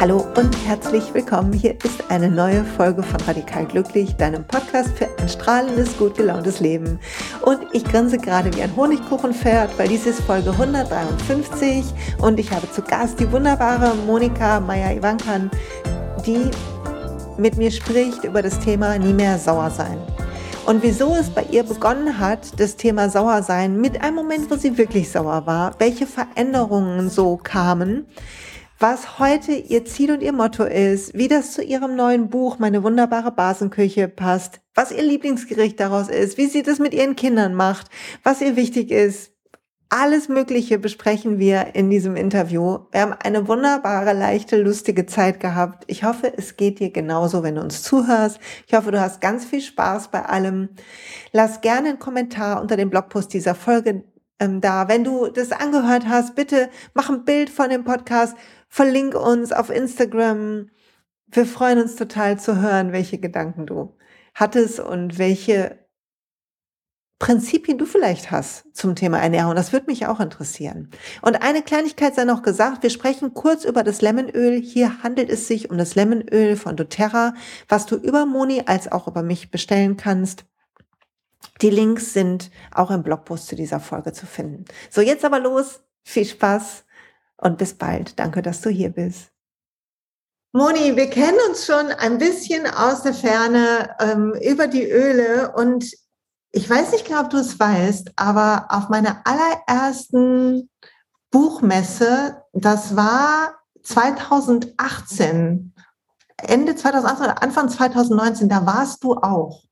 Hallo und herzlich willkommen. Hier ist eine neue Folge von Radikal Glücklich, deinem Podcast für ein strahlendes, gut gelauntes Leben. Und ich grinse gerade wie ein Honigkuchenpferd, weil dies ist Folge 153 und ich habe zu Gast die wunderbare Monika Meyer-Ivankan, die mit mir spricht über das Thema nie mehr sauer sein. Und wieso es bei ihr begonnen hat, das Thema Sauersein, mit einem Moment, wo sie wirklich sauer war, welche Veränderungen so kamen was heute ihr Ziel und ihr Motto ist, wie das zu ihrem neuen Buch Meine wunderbare Basenküche passt, was ihr Lieblingsgericht daraus ist, wie sie das mit ihren Kindern macht, was ihr wichtig ist. Alles Mögliche besprechen wir in diesem Interview. Wir haben eine wunderbare, leichte, lustige Zeit gehabt. Ich hoffe, es geht dir genauso, wenn du uns zuhörst. Ich hoffe, du hast ganz viel Spaß bei allem. Lass gerne einen Kommentar unter dem Blogpost dieser Folge ähm, da. Wenn du das angehört hast, bitte mach ein Bild von dem Podcast Verlink uns auf Instagram. Wir freuen uns total zu hören, welche Gedanken du hattest und welche Prinzipien du vielleicht hast zum Thema Ernährung. Das würde mich auch interessieren. Und eine Kleinigkeit sei noch gesagt, wir sprechen kurz über das Lemonöl. Hier handelt es sich um das Lemonöl von doTERRA, was du über Moni als auch über mich bestellen kannst. Die Links sind auch im Blogpost zu dieser Folge zu finden. So, jetzt aber los. Viel Spaß und bis bald. Danke, dass du hier bist. Moni, wir kennen uns schon ein bisschen aus der Ferne ähm, über die Öle und ich weiß nicht genau, ob du es weißt, aber auf meiner allerersten Buchmesse, das war 2018, Ende 2018 oder Anfang 2019, da warst du auch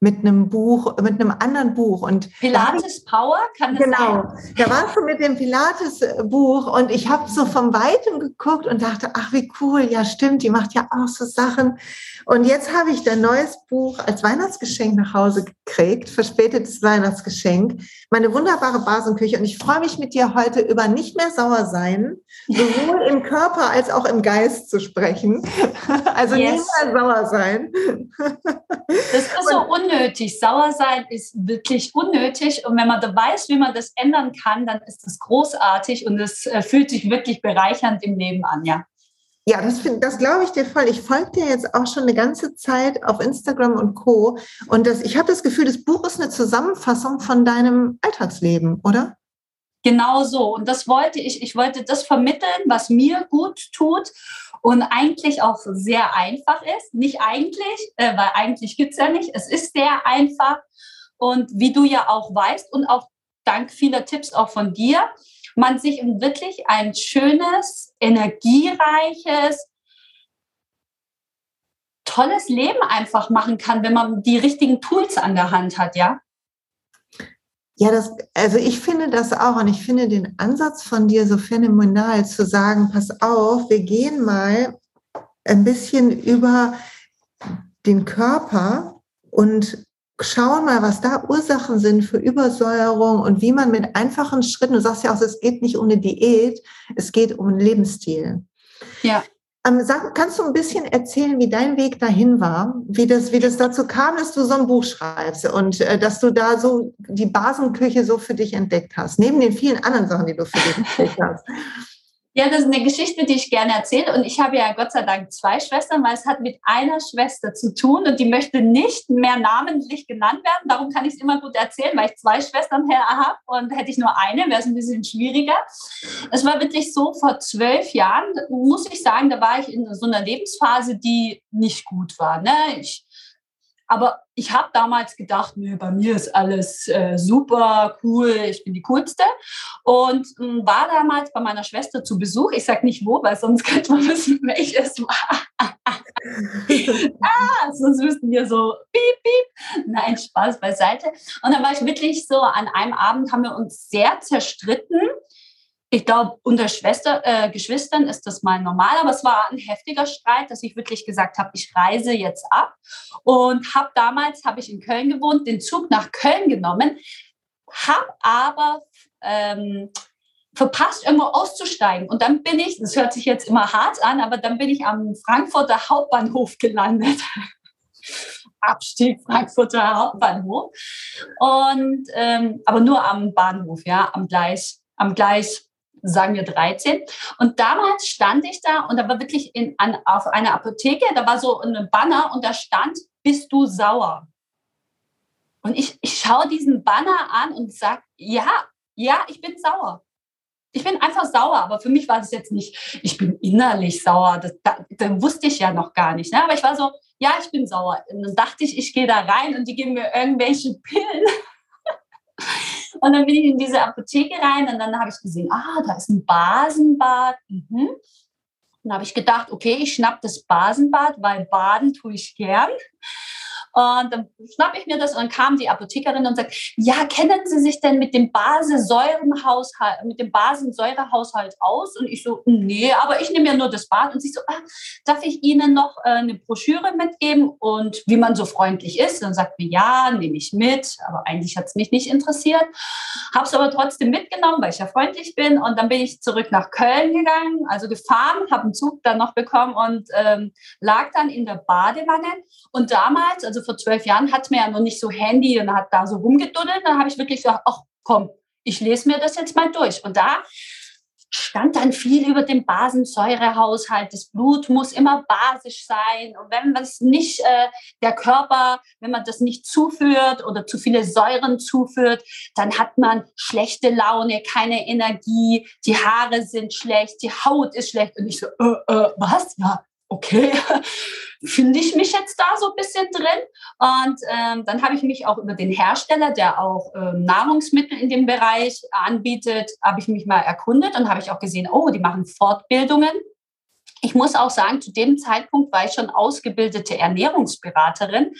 mit einem Buch, mit einem anderen Buch. Und Pilates Power, kann das genau, sein? da warst du mit dem Pilates-Buch und ich habe so von weitem geguckt und dachte, ach wie cool, ja stimmt, die macht ja auch so Sachen. Und jetzt habe ich dein neues Buch als Weihnachtsgeschenk nach Hause gekriegt, verspätetes Weihnachtsgeschenk, meine wunderbare Basenküche. Und ich freue mich mit dir heute über nicht mehr sauer sein, sowohl im Körper als auch im Geist zu sprechen. Also yes. nicht mehr sauer sein. Das ist so unnötig. Sauer sein ist wirklich unnötig. Und wenn man da weiß, wie man das ändern kann, dann ist das großartig und es äh, fühlt sich wirklich bereichernd im Leben an, ja. Ja, das, das glaube ich dir voll. Ich folge dir jetzt auch schon eine ganze Zeit auf Instagram und Co. Und das, ich habe das Gefühl, das Buch ist eine Zusammenfassung von deinem Alltagsleben, oder? Genau so. Und das wollte ich. Ich wollte das vermitteln, was mir gut tut und eigentlich auch sehr einfach ist. Nicht eigentlich, äh, weil eigentlich gibt es ja nicht. Es ist sehr einfach. Und wie du ja auch weißt und auch dank vieler Tipps auch von dir, man sich wirklich ein schönes, energiereiches, tolles Leben einfach machen kann, wenn man die richtigen Tools an der Hand hat, ja? Ja, das, also ich finde das auch und ich finde den Ansatz von dir so phänomenal zu sagen, pass auf, wir gehen mal ein bisschen über den Körper und schauen mal, was da Ursachen sind für Übersäuerung und wie man mit einfachen Schritten, du sagst ja auch, es geht nicht um eine Diät, es geht um einen Lebensstil. Ja. Ähm, sag, kannst du ein bisschen erzählen, wie dein Weg dahin war, wie das, wie das dazu kam, dass du so ein Buch schreibst und äh, dass du da so die Basenküche so für dich entdeckt hast, neben den vielen anderen Sachen, die du für dich entdeckt hast? Ja, das ist eine Geschichte, die ich gerne erzähle. Und ich habe ja Gott sei Dank zwei Schwestern, weil es hat mit einer Schwester zu tun und die möchte nicht mehr namentlich genannt werden. Darum kann ich es immer gut erzählen, weil ich zwei Schwestern habe und hätte ich nur eine, wäre es ein bisschen schwieriger. Es war wirklich so, vor zwölf Jahren, muss ich sagen, da war ich in so einer Lebensphase, die nicht gut war. Ne? Ich aber ich habe damals gedacht, nee, bei mir ist alles äh, super cool, ich bin die coolste. Und äh, war damals bei meiner Schwester zu Besuch. Ich sage nicht wo, weil sonst könnte man wissen, welches war. ah, sonst wüssten wir so, piep, piep. Nein, Spaß beiseite. Und dann war ich wirklich so, an einem Abend haben wir uns sehr zerstritten ich glaube, unter Schwester, äh, Geschwistern ist das mal normal, aber es war ein heftiger Streit, dass ich wirklich gesagt habe, ich reise jetzt ab und habe damals, habe ich in Köln gewohnt, den Zug nach Köln genommen, habe aber ähm, verpasst, irgendwo auszusteigen. Und dann bin ich, das hört sich jetzt immer hart an, aber dann bin ich am Frankfurter Hauptbahnhof gelandet. Abstieg Frankfurter Hauptbahnhof. Und ähm, aber nur am Bahnhof, ja, am Gleis, am Gleis sagen wir 13. Und damals stand ich da und da war wirklich in, an, auf einer Apotheke, da war so ein Banner und da stand, bist du sauer? Und ich, ich schaue diesen Banner an und sage, ja, ja, ich bin sauer. Ich bin einfach sauer, aber für mich war das jetzt nicht, ich bin innerlich sauer. Das, das, das wusste ich ja noch gar nicht. Ne? Aber ich war so, ja, ich bin sauer. Und dann dachte ich, ich gehe da rein und die geben mir irgendwelche Pillen. Und dann bin ich in diese Apotheke rein und dann habe ich gesehen, ah, da ist ein Basenbad. Mhm. Dann habe ich gedacht, okay, ich schnapp das Basenbad, weil baden tue ich gern. Und dann schnapp ich mir das und dann kam die Apothekerin und sagt, ja, kennen Sie sich denn mit dem Basensäurenhaushalt, mit dem Basensäurehaushalt aus? Und ich so, nee, aber ich nehme ja nur das Bad. Und sie so, ah, darf ich Ihnen noch äh, eine Broschüre mitgeben und wie man so freundlich ist? Dann sagt mir, ja, nehme ich mit, aber eigentlich hat es mich nicht interessiert. Habe es aber trotzdem mitgenommen, weil ich ja freundlich bin. Und dann bin ich zurück nach Köln gegangen, also gefahren, habe einen Zug dann noch bekommen und ähm, lag dann in der Badewanne. Und damals, also vor zwölf Jahren hat man ja noch nicht so Handy und hat da so rumgeduddelt. Dann habe ich wirklich gesagt, ach komm, ich lese mir das jetzt mal durch. Und da stand dann viel über den Basensäurehaushalt. Das Blut muss immer basisch sein. Und wenn man es nicht, äh, der Körper, wenn man das nicht zuführt oder zu viele Säuren zuführt, dann hat man schlechte Laune, keine Energie, die Haare sind schlecht, die Haut ist schlecht. Und ich so, äh, äh, was? Ja, okay, finde ich mich jetzt da so ein bisschen drin. Und ähm, dann habe ich mich auch über den Hersteller, der auch ähm, Nahrungsmittel in dem Bereich anbietet, habe ich mich mal erkundet und habe ich auch gesehen, oh, die machen Fortbildungen. Ich muss auch sagen, zu dem Zeitpunkt war ich schon ausgebildete Ernährungsberaterin.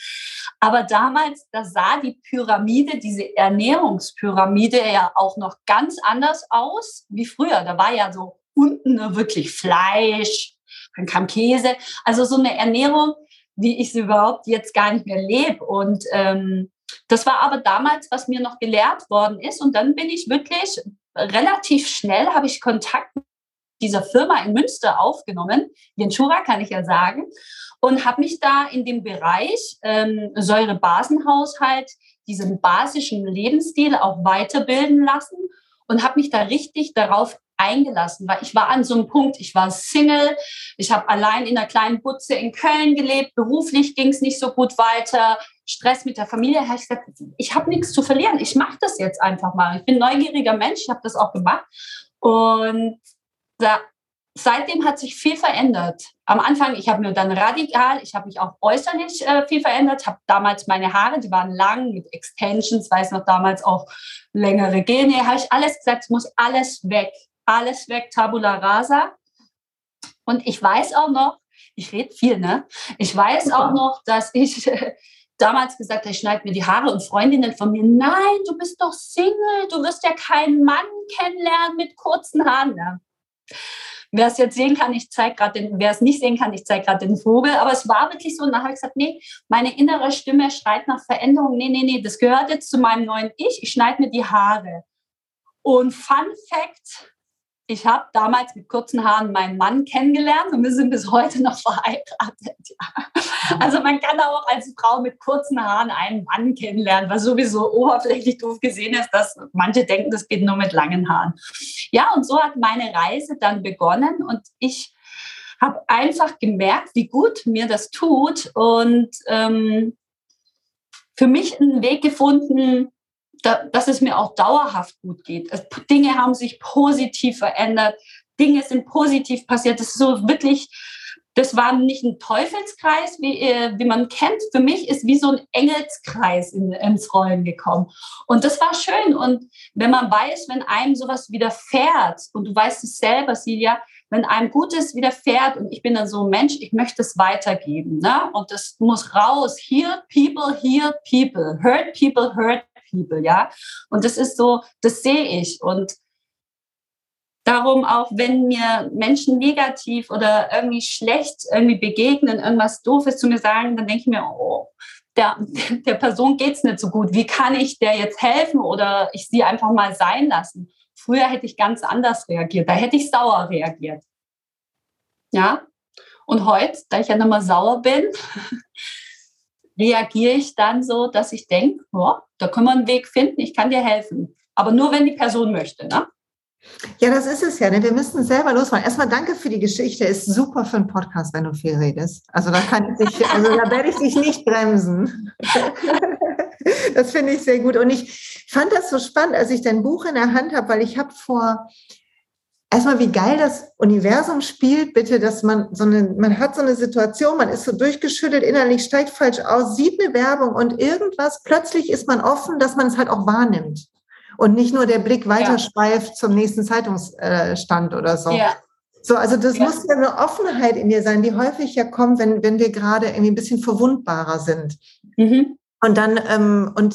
Aber damals, da sah die Pyramide, diese Ernährungspyramide ja auch noch ganz anders aus wie früher. Da war ja so unten wirklich Fleisch, dann kam Käse. Also so eine Ernährung, wie ich sie überhaupt jetzt gar nicht mehr lebe. Und ähm, das war aber damals, was mir noch gelehrt worden ist. Und dann bin ich wirklich relativ schnell, habe ich Kontakt mit dieser Firma in Münster aufgenommen, Jenschura kann ich ja sagen, und habe mich da in dem Bereich ähm, Säurebasenhaushalt, diesen basischen Lebensstil auch weiterbilden lassen und habe mich da richtig darauf eingelassen, weil ich war an so einem Punkt, ich war Single, ich habe allein in einer kleinen Butze in Köln gelebt, beruflich ging es nicht so gut weiter, Stress mit der Familie, ich ich habe nichts zu verlieren, ich mache das jetzt einfach mal. Ich bin neugieriger Mensch, ich habe das auch gemacht und da, seitdem hat sich viel verändert. Am Anfang, ich habe mir dann radikal, ich habe mich auch äußerlich äh, viel verändert, habe damals meine Haare, die waren lang mit Extensions, weiß noch damals auch längere Gene, habe ich alles gesagt, es muss alles weg alles weg, Tabula rasa. Und ich weiß auch noch, ich rede viel, ne? Ich weiß Super. auch noch, dass ich damals gesagt habe, ich schneide mir die Haare und Freundinnen von mir, nein, du bist doch Single, du wirst ja keinen Mann kennenlernen mit kurzen Haaren. Ne? Wer es jetzt sehen kann, ich zeige gerade den, wer es nicht sehen kann, ich zeige gerade den Vogel. Aber es war wirklich so. Und dann habe ich gesagt, nee, meine innere Stimme schreit nach Veränderung. Nee, nee, nee, das gehört jetzt zu meinem neuen Ich. Ich schneide mir die Haare. Und Fun Fact, ich habe damals mit kurzen Haaren meinen Mann kennengelernt und wir sind bis heute noch verheiratet. Ja. Also man kann auch als Frau mit kurzen Haaren einen Mann kennenlernen, was sowieso oberflächlich doof gesehen ist, dass manche denken, das geht nur mit langen Haaren. Ja, und so hat meine Reise dann begonnen und ich habe einfach gemerkt, wie gut mir das tut und ähm, für mich einen Weg gefunden, da, dass es mir auch dauerhaft gut geht. Dinge haben sich positiv verändert, Dinge sind positiv passiert. Das ist so wirklich, das war nicht ein Teufelskreis, wie, äh, wie man kennt. Für mich ist wie so ein Engelskreis in, ins Rollen gekommen. Und das war schön. Und wenn man weiß, wenn einem sowas widerfährt, und du weißt es selber, Silja, wenn einem Gutes widerfährt und ich bin dann so ein Mensch, ich möchte es weitergeben. Ne? Und das muss raus. Heal people, heal people. Hurt people, hurt people, ja. Und das ist so, das sehe ich. Und darum auch, wenn mir Menschen negativ oder irgendwie schlecht irgendwie begegnen, irgendwas Doofes zu mir sagen, dann denke ich mir, oh, der, der Person geht es nicht so gut. Wie kann ich der jetzt helfen oder ich sie einfach mal sein lassen? Früher hätte ich ganz anders reagiert. Da hätte ich sauer reagiert. Ja. Und heute, da ich ja nochmal sauer bin, reagiere ich dann so, dass ich denke, oh, da können wir einen Weg finden, ich kann dir helfen. Aber nur, wenn die Person möchte. Ne? Ja, das ist es ja. Ne? Wir müssen selber losfahren. Erstmal danke für die Geschichte. Ist super für einen Podcast, wenn du viel redest. Also da kann ich dich, also da werde ich dich nicht bremsen. das finde ich sehr gut. Und ich fand das so spannend, als ich dein Buch in der Hand habe, weil ich habe vor erstmal, wie geil das Universum spielt, bitte, dass man so eine, man hat so eine Situation, man ist so durchgeschüttelt, innerlich steigt falsch aus, sieht eine Werbung und irgendwas, plötzlich ist man offen, dass man es halt auch wahrnimmt. Und nicht nur der Blick weiterschweift ja. zum nächsten Zeitungsstand oder so. Ja. So, also das ja. muss ja eine Offenheit in dir sein, die häufig ja kommt, wenn, wenn wir gerade irgendwie ein bisschen verwundbarer sind. Mhm. Und dann, ähm, und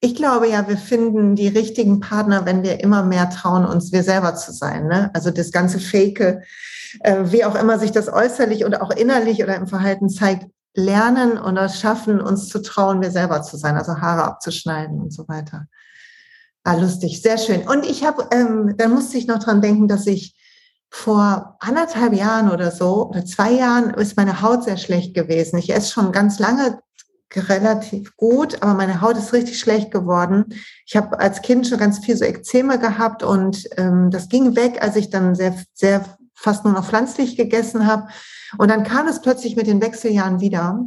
ich glaube ja, wir finden die richtigen Partner, wenn wir immer mehr trauen, uns wir selber zu sein. Ne? Also das ganze Fake, äh, wie auch immer sich das äußerlich oder auch innerlich oder im Verhalten zeigt, lernen oder schaffen, uns zu trauen, wir selber zu sein, also Haare abzuschneiden und so weiter. Ah, lustig, sehr schön. Und ich habe, ähm, dann musste ich noch dran denken, dass ich vor anderthalb Jahren oder so, oder zwei Jahren, ist meine Haut sehr schlecht gewesen. Ich esse schon ganz lange relativ gut, aber meine Haut ist richtig schlecht geworden. Ich habe als Kind schon ganz viel so Ekzeme gehabt und ähm, das ging weg, als ich dann sehr, sehr fast nur noch pflanzlich gegessen habe. Und dann kam es plötzlich mit den Wechseljahren wieder.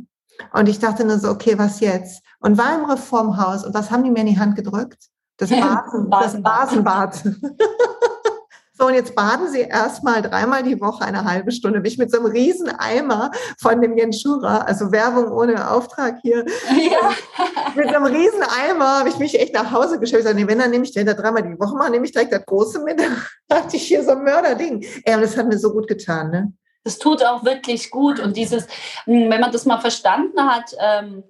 Und ich dachte nur so, okay, was jetzt? Und war im Reformhaus und was haben die mir in die Hand gedrückt? Das, Basen, das Basenbad. So, und jetzt baden Sie erstmal dreimal die Woche eine halbe Stunde. Mich mit so einem riesen Eimer von dem Jens Schurer, also Werbung ohne Auftrag hier. Ja. mit so einem riesen Eimer habe ich mich echt nach Hause sage, nee, wenn, dann nehme ich den da dreimal die Woche mal, nehme ich direkt das große mit. Da hatte ich hier so ein Mörderding. Ey, und das hat mir so gut getan, ne? Das tut auch wirklich gut. Und dieses, hm, wenn man das mal verstanden hat, ähm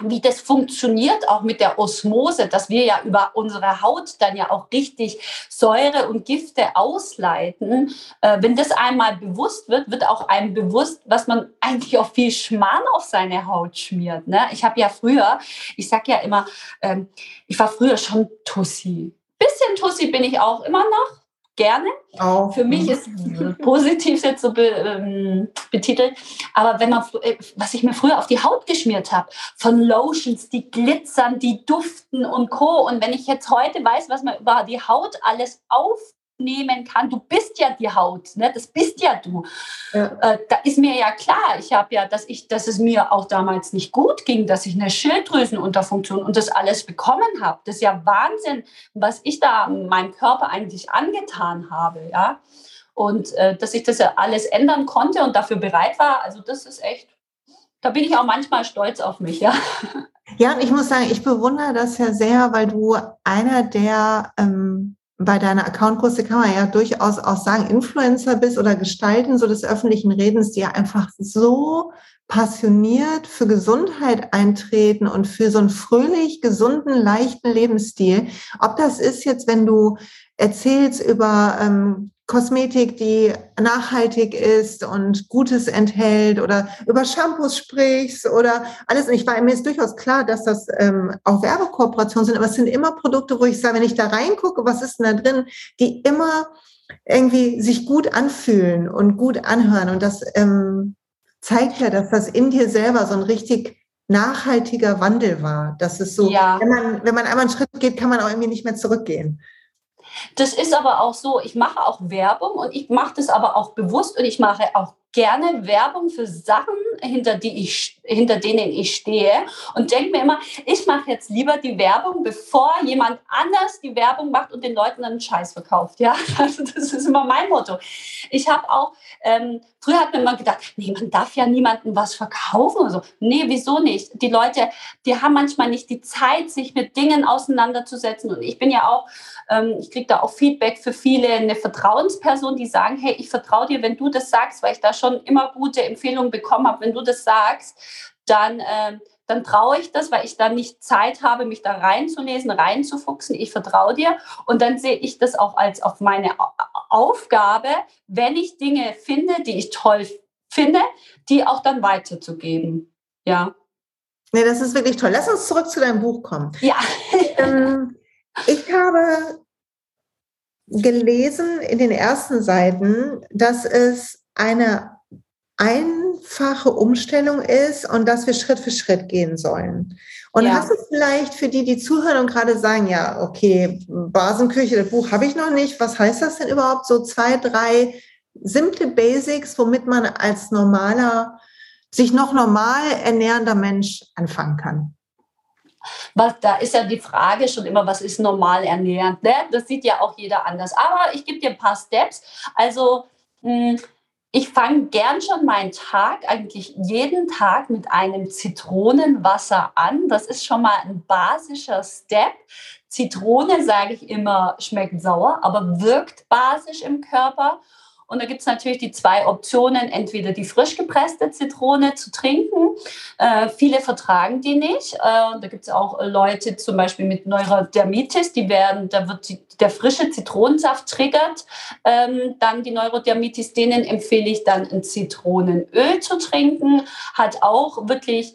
wie das funktioniert, auch mit der Osmose, dass wir ja über unsere Haut dann ja auch richtig Säure und Gifte ausleiten. Äh, wenn das einmal bewusst wird, wird auch einem bewusst, was man eigentlich auch viel Schmarrn auf seine Haut schmiert. Ne? Ich habe ja früher, ich sage ja immer, ähm, ich war früher schon Tussi. Bisschen Tussi bin ich auch immer noch gerne. Oh. Für mich ist positiv jetzt so be, ähm, betitelt. Aber wenn man, äh, was ich mir früher auf die Haut geschmiert habe, von Lotions, die glitzern, die duften und Co. Und wenn ich jetzt heute weiß, was man über die Haut alles auf nehmen kann. Du bist ja die Haut, ne? das bist ja du. Ja. Äh, da ist mir ja klar, ich habe ja, dass ich, dass es mir auch damals nicht gut ging, dass ich eine Schilddrüsenunterfunktion und das alles bekommen habe. Das ist ja Wahnsinn, was ich da meinem Körper eigentlich angetan habe, ja. Und äh, dass ich das ja alles ändern konnte und dafür bereit war, also das ist echt, da bin ich auch manchmal stolz auf mich, ja. Ja, ich muss sagen, ich bewundere das ja sehr, weil du einer der ähm, bei deiner Accountgröße kann man ja durchaus auch sagen, Influencer bist oder Gestalten so des öffentlichen Redens, die ja einfach so passioniert für Gesundheit eintreten und für so einen fröhlich, gesunden, leichten Lebensstil. Ob das ist jetzt, wenn du erzählst über ähm, Kosmetik, die nachhaltig ist und Gutes enthält oder über Shampoos sprichst oder alles. Und ich war mir ist durchaus klar, dass das ähm, auch Werbekooperationen sind, aber es sind immer Produkte, wo ich sage, wenn ich da reingucke, was ist denn da drin, die immer irgendwie sich gut anfühlen und gut anhören. Und das ähm, zeigt ja, dass das in dir selber so ein richtig nachhaltiger Wandel war. Das ist so, ja. wenn man, wenn man einmal einen Schritt geht, kann man auch irgendwie nicht mehr zurückgehen. Das ist aber auch so, ich mache auch Werbung und ich mache das aber auch bewusst und ich mache auch gerne Werbung für Sachen, hinter, die ich, hinter denen ich stehe und denke mir immer, ich mache jetzt lieber die Werbung, bevor jemand anders die Werbung macht und den Leuten einen Scheiß verkauft. Ja, also das ist immer mein Motto. Ich habe auch, ähm, früher hat man immer gedacht, nee, man darf ja niemandem was verkaufen oder so. Nee, wieso nicht? Die Leute, die haben manchmal nicht die Zeit, sich mit Dingen auseinanderzusetzen und ich bin ja auch, ähm, ich kriege da auch Feedback für viele, eine Vertrauensperson, die sagen, hey, ich vertraue dir, wenn du das sagst, weil ich da schon immer gute Empfehlungen bekommen habe. Wenn du das sagst, dann, äh, dann traue ich das, weil ich dann nicht Zeit habe, mich da reinzulesen, reinzufuchsen. Ich vertraue dir. Und dann sehe ich das auch als auf meine Aufgabe, wenn ich Dinge finde, die ich toll finde, die auch dann weiterzugeben. Ja. Nee, das ist wirklich toll. Lass uns zurück zu deinem Buch kommen. Ja. ähm, ich habe gelesen in den ersten Seiten, dass es eine ein einfache Umstellung ist und dass wir Schritt für Schritt gehen sollen. Und ja. hast du vielleicht für die, die zuhören und gerade sagen, ja, okay, Basenküche, das Buch habe ich noch nicht. Was heißt das denn überhaupt? So zwei, drei simple Basics, womit man als normaler, sich noch normal ernährender Mensch anfangen kann? Was, da ist ja die Frage schon immer, was ist normal ernährend? Ne? Das sieht ja auch jeder anders. Aber ich gebe dir ein paar Steps. Also mh, hm, ich fange gern schon meinen Tag, eigentlich jeden Tag mit einem Zitronenwasser an. Das ist schon mal ein basischer Step. Zitrone, sage ich immer, schmeckt sauer, aber wirkt basisch im Körper. Und da gibt es natürlich die zwei Optionen, entweder die frisch gepresste Zitrone zu trinken. Äh, viele vertragen die nicht. Äh, da gibt es auch Leute zum Beispiel mit Neurodermitis, die werden, da wird die, der frische Zitronensaft triggert ähm, dann die Neurodermitis. Denen empfehle ich dann ein Zitronenöl zu trinken. Hat auch wirklich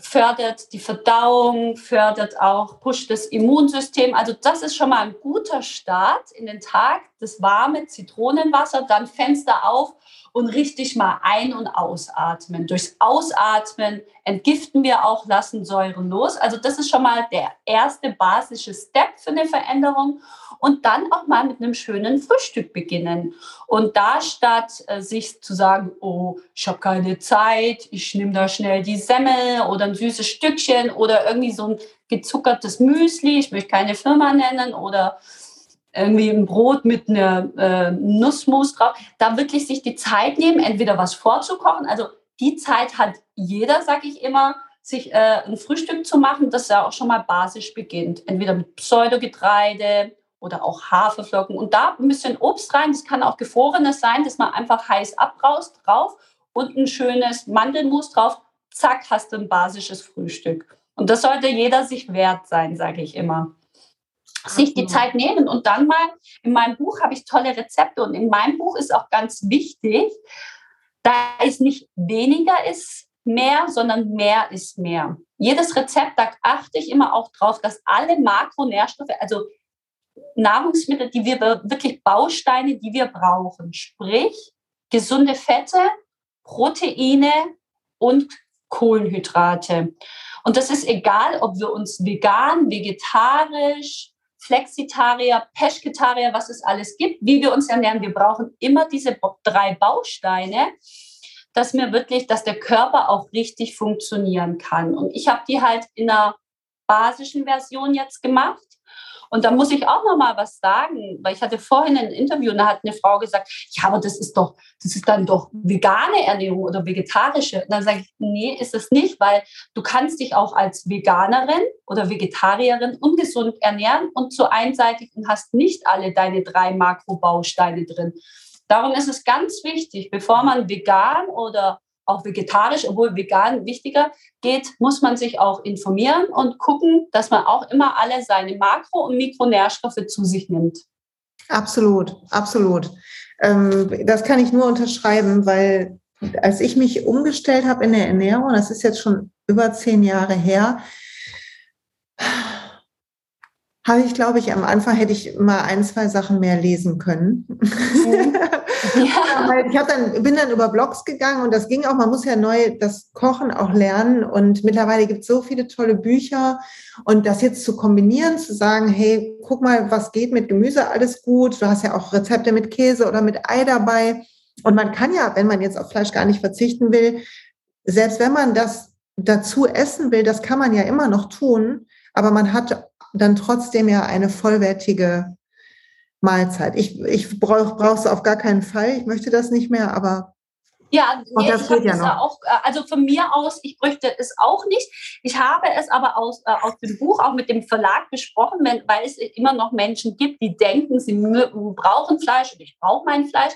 fördert die Verdauung, fördert auch, pusht das Immunsystem. Also das ist schon mal ein guter Start in den Tag. Das warme Zitronenwasser, dann Fenster auf und richtig mal ein- und ausatmen. Durchs Ausatmen entgiften wir auch, lassen Säuren los. Also das ist schon mal der erste basische Step für eine Veränderung und dann auch mal mit einem schönen Frühstück beginnen. Und da statt äh, sich zu sagen, oh, ich habe keine Zeit, ich nehme da schnell die Semmel oder ein süßes Stückchen oder irgendwie so ein gezuckertes Müsli, ich möchte keine Firma nennen oder irgendwie ein Brot mit einer äh, Nussmus drauf, da wirklich sich die Zeit nehmen, entweder was vorzukochen, also die Zeit hat jeder, sage ich immer, sich äh, ein Frühstück zu machen, das ja auch schon mal basisch beginnt. Entweder mit Pseudogetreide, oder auch Haferflocken und da ein bisschen Obst rein. Das kann auch gefrorenes sein, dass man einfach heiß abbraust drauf und ein schönes Mandelmus drauf. Zack, hast du ein basisches Frühstück. Und das sollte jeder sich wert sein, sage ich immer. Sich die Zeit nehmen und dann mal, in meinem Buch habe ich tolle Rezepte und in meinem Buch ist auch ganz wichtig, da ist nicht weniger ist mehr, sondern mehr ist mehr. Jedes Rezept, da achte ich immer auch drauf, dass alle Makronährstoffe, also Nahrungsmittel, die wir wirklich Bausteine, die wir brauchen, sprich gesunde Fette, Proteine und Kohlenhydrate. Und das ist egal, ob wir uns vegan, vegetarisch, Flexitarier, Peschketarier, was es alles gibt, wie wir uns ernähren. Wir brauchen immer diese drei Bausteine, dass mir wirklich, dass der Körper auch richtig funktionieren kann. Und ich habe die halt in einer basischen Version jetzt gemacht. Und da muss ich auch noch mal was sagen, weil ich hatte vorhin ein Interview und da hat eine Frau gesagt, ja, aber das ist doch, das ist dann doch vegane Ernährung oder vegetarische. Und dann sage ich, nee, ist es nicht, weil du kannst dich auch als Veganerin oder Vegetarierin ungesund ernähren und zu einseitig und hast nicht alle deine drei Makrobausteine drin. Darum ist es ganz wichtig, bevor man vegan oder auch vegetarisch, obwohl vegan wichtiger geht, muss man sich auch informieren und gucken, dass man auch immer alle seine Makro- und Mikronährstoffe zu sich nimmt. Absolut, absolut. Ähm, das kann ich nur unterschreiben, weil als ich mich umgestellt habe in der Ernährung, das ist jetzt schon über zehn Jahre her, habe ich, glaube ich, am Anfang hätte ich mal ein, zwei Sachen mehr lesen können. Mhm. Ja. ich dann, bin dann über Blogs gegangen und das ging auch, man muss ja neu das Kochen auch lernen und mittlerweile gibt es so viele tolle Bücher und das jetzt zu kombinieren, zu sagen, hey, guck mal, was geht mit Gemüse, alles gut, du hast ja auch Rezepte mit Käse oder mit Ei dabei und man kann ja, wenn man jetzt auf Fleisch gar nicht verzichten will, selbst wenn man das dazu essen will, das kann man ja immer noch tun, aber man hat dann trotzdem ja eine vollwertige Mahlzeit. Ich, ich brauche es auf gar keinen Fall. Ich möchte das nicht mehr, aber ja, nee, das ich ja noch. auch, äh, also von mir aus, ich bräuchte es auch nicht. Ich habe es aber aus, äh, aus dem Buch auch mit dem Verlag besprochen, wenn, weil es immer noch Menschen gibt, die denken, sie brauchen Fleisch und ich brauche mein Fleisch,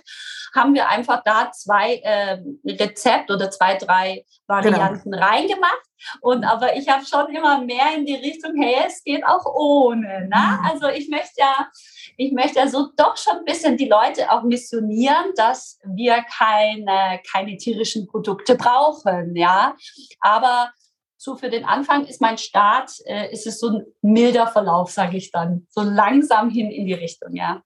haben wir einfach da zwei äh, Rezepte oder zwei, drei Varianten genau. reingemacht. Und aber ich habe schon immer mehr in die Richtung, hey, es geht auch ohne. Ne? Mhm. Also ich möchte ja ich möchte also doch schon ein bisschen die Leute auch missionieren, dass wir keine, keine tierischen Produkte brauchen, ja. Aber so für den Anfang ist mein Start, äh, ist es so ein milder Verlauf, sage ich dann, so langsam hin in die Richtung, ja.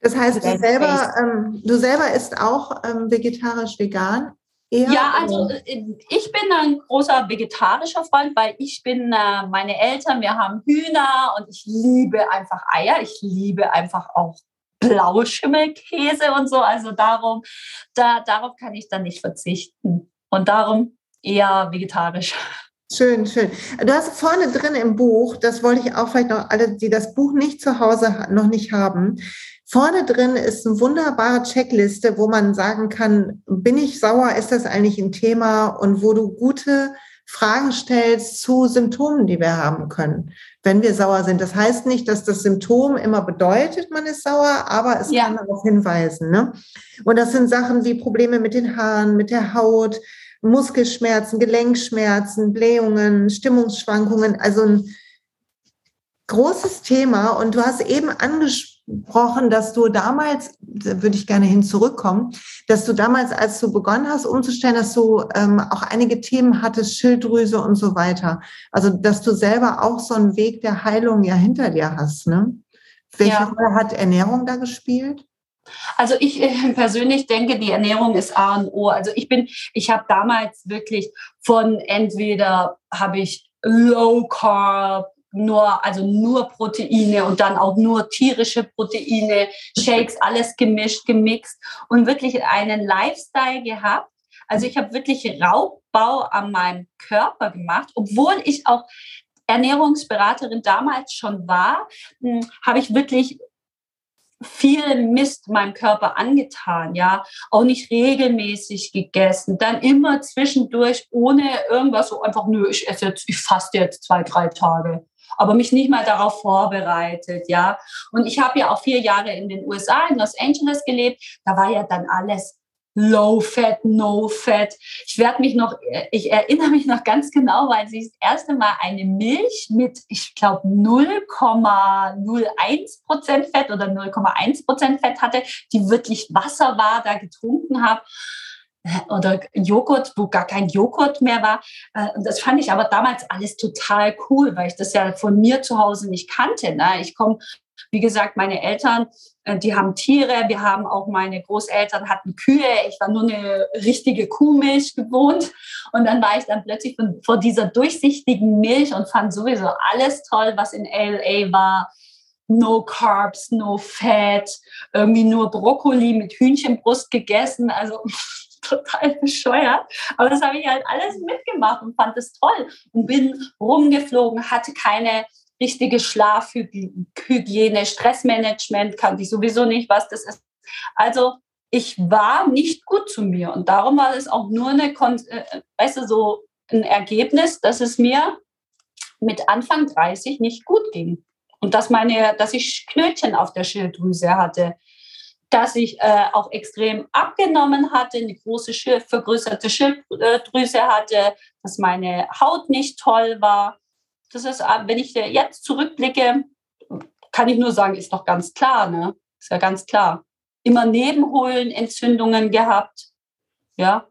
Das heißt, du selber, ähm, du selber isst auch ähm, vegetarisch vegan? Eher ja, also äh, ich bin ein großer vegetarischer Freund, weil ich bin, äh, meine Eltern, wir haben Hühner und ich liebe einfach Eier. Ich liebe einfach auch Blauschimmelkäse und so. Also darum, da, darauf kann ich dann nicht verzichten. Und darum eher vegetarisch. Schön, schön. Du hast vorne drin im Buch, das wollte ich auch vielleicht noch alle, die das Buch nicht zu Hause noch nicht haben, Vorne drin ist eine wunderbare Checkliste, wo man sagen kann, bin ich sauer, ist das eigentlich ein Thema und wo du gute Fragen stellst zu Symptomen, die wir haben können, wenn wir sauer sind. Das heißt nicht, dass das Symptom immer bedeutet, man ist sauer, aber es ja. kann darauf hinweisen. Ne? Und das sind Sachen wie Probleme mit den Haaren, mit der Haut, Muskelschmerzen, Gelenkschmerzen, Blähungen, Stimmungsschwankungen. Also ein großes Thema. Und du hast eben angesprochen, angesprochen, dass du damals, da würde ich gerne hin zurückkommen, dass du damals, als du begonnen hast umzustellen, dass du ähm, auch einige Themen hattest, Schilddrüse und so weiter. Also, dass du selber auch so einen Weg der Heilung ja hinter dir hast. Ne? Welche ja. Rolle hat Ernährung da gespielt? Also ich äh, persönlich denke, die Ernährung ist A und O. Also ich bin, ich habe damals wirklich von entweder habe ich Low Carb, nur, also nur Proteine und dann auch nur tierische Proteine, Shakes, alles gemischt, gemixt und wirklich einen Lifestyle gehabt. Also ich habe wirklich Raubbau an meinem Körper gemacht, obwohl ich auch Ernährungsberaterin damals schon war, hm, habe ich wirklich viel Mist meinem Körper angetan, ja, auch nicht regelmäßig gegessen, dann immer zwischendurch ohne irgendwas so einfach, nö, ich esse jetzt, ich faste jetzt zwei, drei Tage aber mich nicht mal darauf vorbereitet, ja. Und ich habe ja auch vier Jahre in den USA, in Los Angeles gelebt. Da war ja dann alles Low Fat, No Fat. Ich werde mich noch, ich erinnere mich noch ganz genau, weil sie das erste Mal eine Milch mit, ich glaube, 0,01 Prozent Fett oder 0,1 Prozent Fett hatte, die wirklich Wasser war, da getrunken habe oder Joghurt, wo gar kein Joghurt mehr war. Äh, und das fand ich aber damals alles total cool, weil ich das ja von mir zu Hause nicht kannte. Ne? Ich komme, wie gesagt, meine Eltern, äh, die haben Tiere, wir haben auch meine Großeltern hatten Kühe. Ich war nur eine richtige Kuhmilch gewohnt. Und dann war ich dann plötzlich vor dieser durchsichtigen Milch und fand sowieso alles toll, was in LA war. No Carbs, no Fat, irgendwie nur Brokkoli mit Hühnchenbrust gegessen. Also total bescheuert. Aber das habe ich halt alles mitgemacht und fand es toll und bin rumgeflogen, hatte keine richtige Schlafhygiene, Stressmanagement, kannte ich sowieso nicht, was das ist. Also ich war nicht gut zu mir und darum war es auch nur eine, äh, weißt du, so ein Ergebnis, dass es mir mit Anfang 30 nicht gut ging und dass meine, dass ich Knötchen auf der Schilddrüse hatte, dass ich äh, auch extrem abgenommen hatte, eine große Schil vergrößerte Schilddrüse hatte, dass meine Haut nicht toll war. Das ist, äh, wenn ich jetzt zurückblicke, kann ich nur sagen, ist doch ganz klar, ne? Ist ja ganz klar. Immer Nebenhohlenentzündungen gehabt, ja.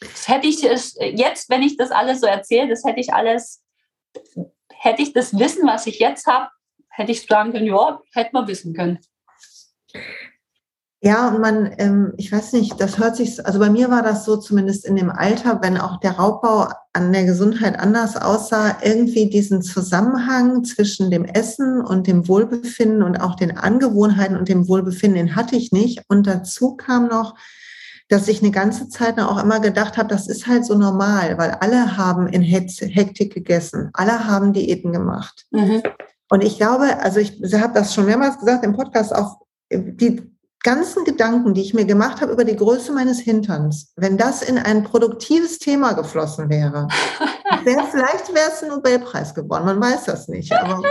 Das hätte ich jetzt, wenn ich das alles so erzähle, das hätte ich alles, hätte ich das Wissen, was ich jetzt habe, hätte ich sagen können, ja, hätte man wissen können. Ja, und man, ähm, ich weiß nicht, das hört sich, also bei mir war das so zumindest in dem Alter, wenn auch der Raubbau an der Gesundheit anders aussah, irgendwie diesen Zusammenhang zwischen dem Essen und dem Wohlbefinden und auch den Angewohnheiten und dem Wohlbefinden, den hatte ich nicht. Und dazu kam noch, dass ich eine ganze Zeit auch immer gedacht habe, das ist halt so normal, weil alle haben in Hektik gegessen, alle haben Diäten gemacht. Mhm. Und ich glaube, also ich habe das schon mehrmals gesagt im Podcast, auch die ganzen Gedanken, die ich mir gemacht habe über die Größe meines Hinterns, wenn das in ein produktives Thema geflossen wäre, wär, vielleicht wäre es ein Nobelpreis geworden, man weiß das nicht. Aber,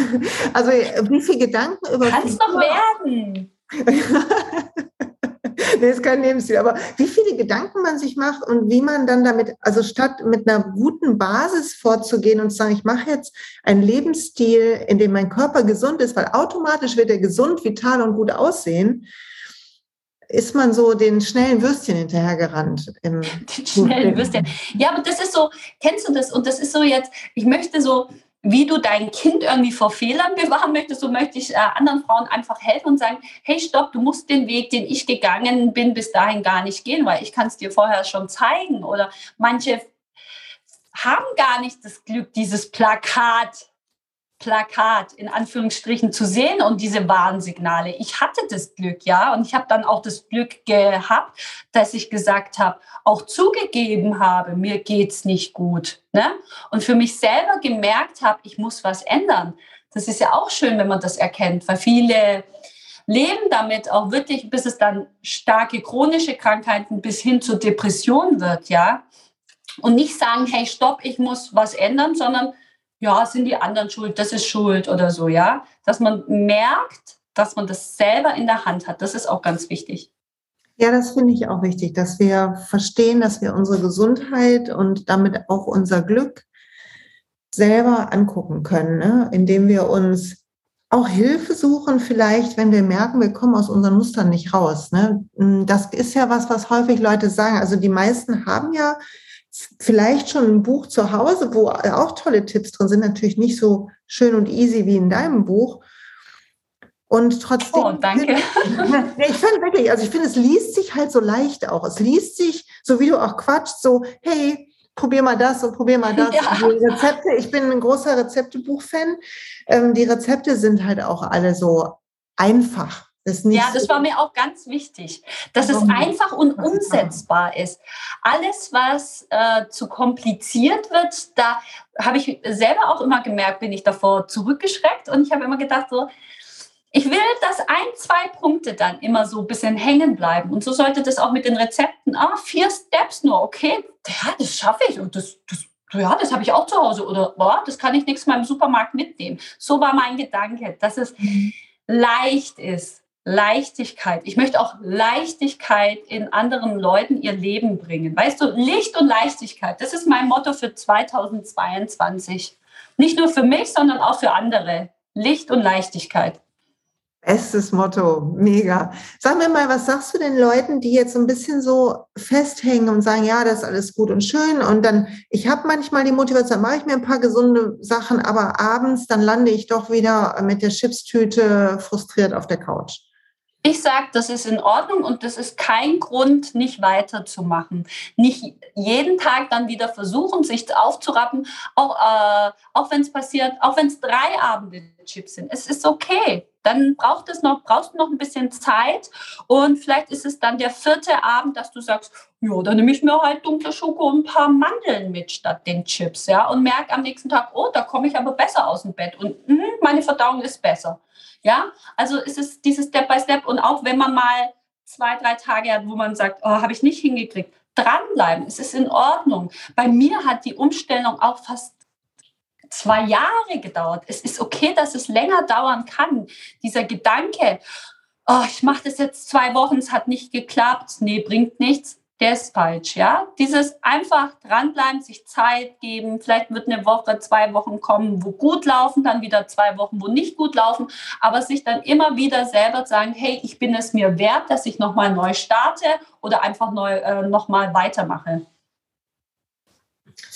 also wie viele Gedanken über... Kann es doch werden. nee, ist kein Lebensstil. Aber wie viele Gedanken man sich macht und wie man dann damit, also statt mit einer guten Basis vorzugehen und zu sagen, ich mache jetzt einen Lebensstil, in dem mein Körper gesund ist, weil automatisch wird er gesund, vital und gut aussehen, ist man so den schnellen Würstchen hinterhergerannt. Im den schnellen Würstchen. Ja, aber das ist so, kennst du das? Und das ist so jetzt, ich möchte so wie du dein Kind irgendwie vor Fehlern bewahren möchtest, so möchte ich äh, anderen Frauen einfach helfen und sagen, hey, stopp, du musst den Weg, den ich gegangen bin, bis dahin gar nicht gehen, weil ich kann es dir vorher schon zeigen. Oder manche haben gar nicht das Glück, dieses Plakat Plakat in Anführungsstrichen zu sehen und diese Warnsignale. Ich hatte das Glück, ja, und ich habe dann auch das Glück gehabt, dass ich gesagt habe, auch zugegeben habe, mir geht's nicht gut, ne? Und für mich selber gemerkt habe, ich muss was ändern. Das ist ja auch schön, wenn man das erkennt, weil viele leben damit auch wirklich, bis es dann starke chronische Krankheiten bis hin zur Depression wird, ja. Und nicht sagen, hey, stopp, ich muss was ändern, sondern ja, sind die anderen schuld, das ist schuld oder so, ja. Dass man merkt, dass man das selber in der Hand hat, das ist auch ganz wichtig. Ja, das finde ich auch wichtig, dass wir verstehen, dass wir unsere Gesundheit und damit auch unser Glück selber angucken können, ne? indem wir uns auch Hilfe suchen, vielleicht, wenn wir merken, wir kommen aus unseren Mustern nicht raus. Ne? Das ist ja was, was häufig Leute sagen. Also die meisten haben ja vielleicht schon ein Buch zu Hause, wo auch tolle Tipps drin sind, natürlich nicht so schön und easy wie in deinem Buch. Und trotzdem. Oh, danke. ich finde wirklich, also ich finde, es liest sich halt so leicht auch. Es liest sich, so wie du auch quatschst, so, hey, probier mal das und probier mal das. Ja. Die Rezepte, ich bin ein großer Rezeptebuch-Fan. Ähm, die Rezepte sind halt auch alle so einfach. Das ja, das war mir auch ganz wichtig, dass es einfach und umsetzbar ist. Alles, was äh, zu kompliziert wird, da habe ich selber auch immer gemerkt, bin ich davor zurückgeschreckt und ich habe immer gedacht, so, ich will, dass ein, zwei Punkte dann immer so ein bisschen hängen bleiben. Und so sollte das auch mit den Rezepten. Ah, vier Steps nur, okay, ja, das schaffe ich und das, das ja, das habe ich auch zu Hause oder boah, das kann ich nichts mal im Supermarkt mitnehmen. So war mein Gedanke, dass es mhm. leicht ist, Leichtigkeit. Ich möchte auch Leichtigkeit in anderen Leuten ihr Leben bringen. Weißt du, Licht und Leichtigkeit, das ist mein Motto für 2022. Nicht nur für mich, sondern auch für andere. Licht und Leichtigkeit. Bestes Motto, mega. Sag mir mal, was sagst du den Leuten, die jetzt so ein bisschen so festhängen und sagen, ja, das ist alles gut und schön und dann, ich habe manchmal die Motivation, mache ich mir ein paar gesunde Sachen, aber abends, dann lande ich doch wieder mit der Chipstüte frustriert auf der Couch. Ich sage, das ist in Ordnung und das ist kein Grund, nicht weiterzumachen. Nicht jeden Tag dann wieder versuchen, sich aufzurappen, auch, äh, auch wenn es passiert, auch wenn es drei Abende Chips sind. Es ist okay. Dann braucht es noch, brauchst du noch ein bisschen Zeit und vielleicht ist es dann der vierte Abend, dass du sagst, ja, dann nehme ich mir halt dunkle Schoko und ein paar Mandeln mit statt den Chips, ja, und merke am nächsten Tag, oh, da komme ich aber besser aus dem Bett und mh, meine Verdauung ist besser. Ja, also ist es dieses Step by Step und auch wenn man mal zwei, drei Tage hat, wo man sagt, oh, habe ich nicht hingekriegt, dranbleiben, es ist in Ordnung. Bei mir hat die Umstellung auch fast zwei Jahre gedauert. Es ist okay, dass es länger dauern kann. Dieser Gedanke, oh, ich mache das jetzt zwei Wochen, es hat nicht geklappt, nee, bringt nichts der ist falsch, ja. Dieses einfach dranbleiben, sich Zeit geben. Vielleicht wird eine Woche, zwei Wochen kommen, wo gut laufen, dann wieder zwei Wochen, wo nicht gut laufen. Aber sich dann immer wieder selber sagen, hey, ich bin es mir wert, dass ich nochmal neu starte oder einfach neu äh, nochmal weitermache.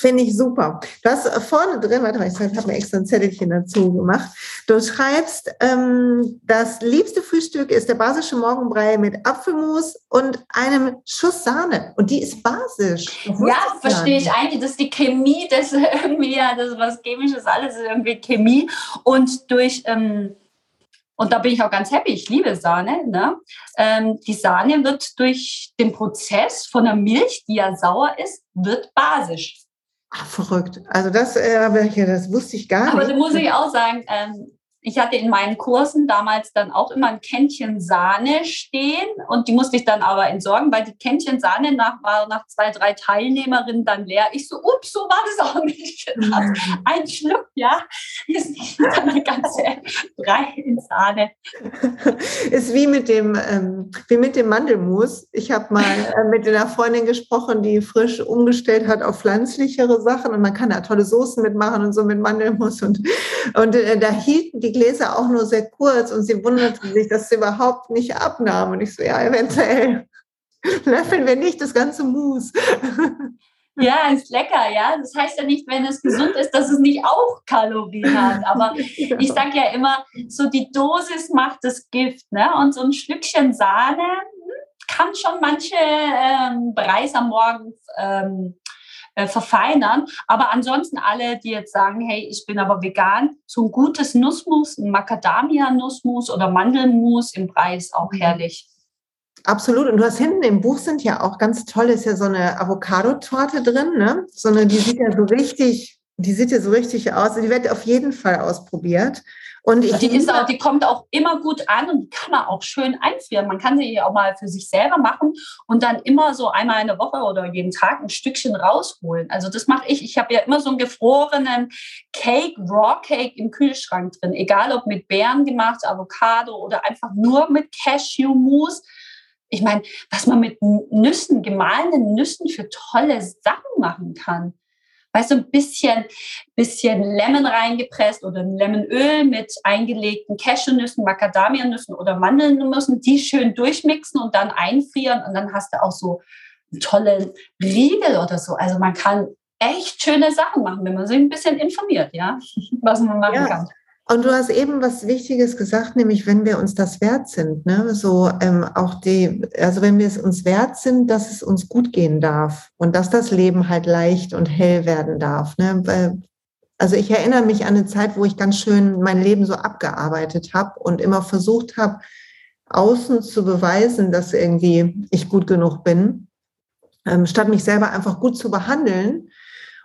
Finde ich super. Du hast vorne drin, warte mal, ich habe mir extra ein Zettelchen dazu gemacht. Du schreibst, ähm, das liebste Frühstück ist der basische Morgenbrei mit Apfelmus und einem Schuss Sahne. Und die ist basisch. Ja, verstehe ich eigentlich. Das ist die Chemie, das ist irgendwie, ja, das ist was Chemisches, alles ist irgendwie Chemie. Und durch, ähm, und da bin ich auch ganz happy, ich liebe Sahne. Ne? Ähm, die Sahne wird durch den Prozess von der Milch, die ja sauer ist, wird basisch. Ach, verrückt. Also das, äh, das wusste ich gar nicht. Aber da muss ich auch sagen, ähm, ich hatte in meinen Kursen damals dann auch immer ein Kännchen Sahne stehen und die musste ich dann aber entsorgen, weil die Kännchen Sahne nach, war nach zwei, drei Teilnehmerinnen dann leer. Ich so, ups, so war das auch nicht gedacht. Ein Schluck, ja, ist nicht eine ganze Brei in Sahne. ist wie mit dem, ähm, wie mit dem Mandelmus. Ich habe mal äh, mit einer Freundin gesprochen, die frisch umgestellt hat auf pflanzlichere Sachen und man kann da tolle Soßen mitmachen und so mit Mandelmus und, und äh, da hielten die die Gläser auch nur sehr kurz und sie wunderte sich, dass sie überhaupt nicht abnahm. Und ich so, ja, eventuell löffeln wir nicht das ganze Mus. Ja, ist lecker, ja. Das heißt ja nicht, wenn es gesund ist, dass es nicht auch Kalorien hat. Aber ich sage ja immer, so die Dosis macht das Gift. Ne? Und so ein Stückchen Sahne hm, kann schon manche ähm, Preis am Morgen ähm, äh, verfeinern. Aber ansonsten alle, die jetzt sagen, hey, ich bin aber vegan, so ein gutes Nussmus, ein Macadamia-Nussmus oder Mandelmus im Preis auch mhm. herrlich. Absolut. Und du hast hinten im Buch sind ja auch ganz toll, ist ja so eine Avocado-Torte drin, ne? So eine, die sieht ja so richtig, die sieht ja so richtig aus. Die wird auf jeden Fall ausprobiert. Und ich die, ist auch, die kommt auch immer gut an und die kann man auch schön einfrieren. Man kann sie auch mal für sich selber machen und dann immer so einmal in der Woche oder jeden Tag ein Stückchen rausholen. Also das mache ich. Ich habe ja immer so einen gefrorenen Cake, Raw Cake im Kühlschrank drin. Egal ob mit Beeren gemacht, Avocado oder einfach nur mit Cashew-Mousse. Ich meine, was man mit Nüssen, gemahlenen Nüssen für tolle Sachen machen kann weißt du, ein bisschen, bisschen Lemon reingepresst oder Lemonöl mit eingelegten Cashewnüssen, Macadamianüssen oder Mandelnüssen, die schön durchmixen und dann einfrieren und dann hast du auch so tolle Riegel oder so. Also man kann echt schöne Sachen machen, wenn man sich ein bisschen informiert, ja, was man machen ja. kann. Und du hast eben was Wichtiges gesagt, nämlich wenn wir uns das wert sind, ne? so ähm, auch die, also wenn wir es uns wert sind, dass es uns gut gehen darf und dass das Leben halt leicht und hell werden darf. Ne? Also ich erinnere mich an eine Zeit, wo ich ganz schön mein Leben so abgearbeitet habe und immer versucht habe, außen zu beweisen, dass irgendwie ich gut genug bin, ähm, statt mich selber einfach gut zu behandeln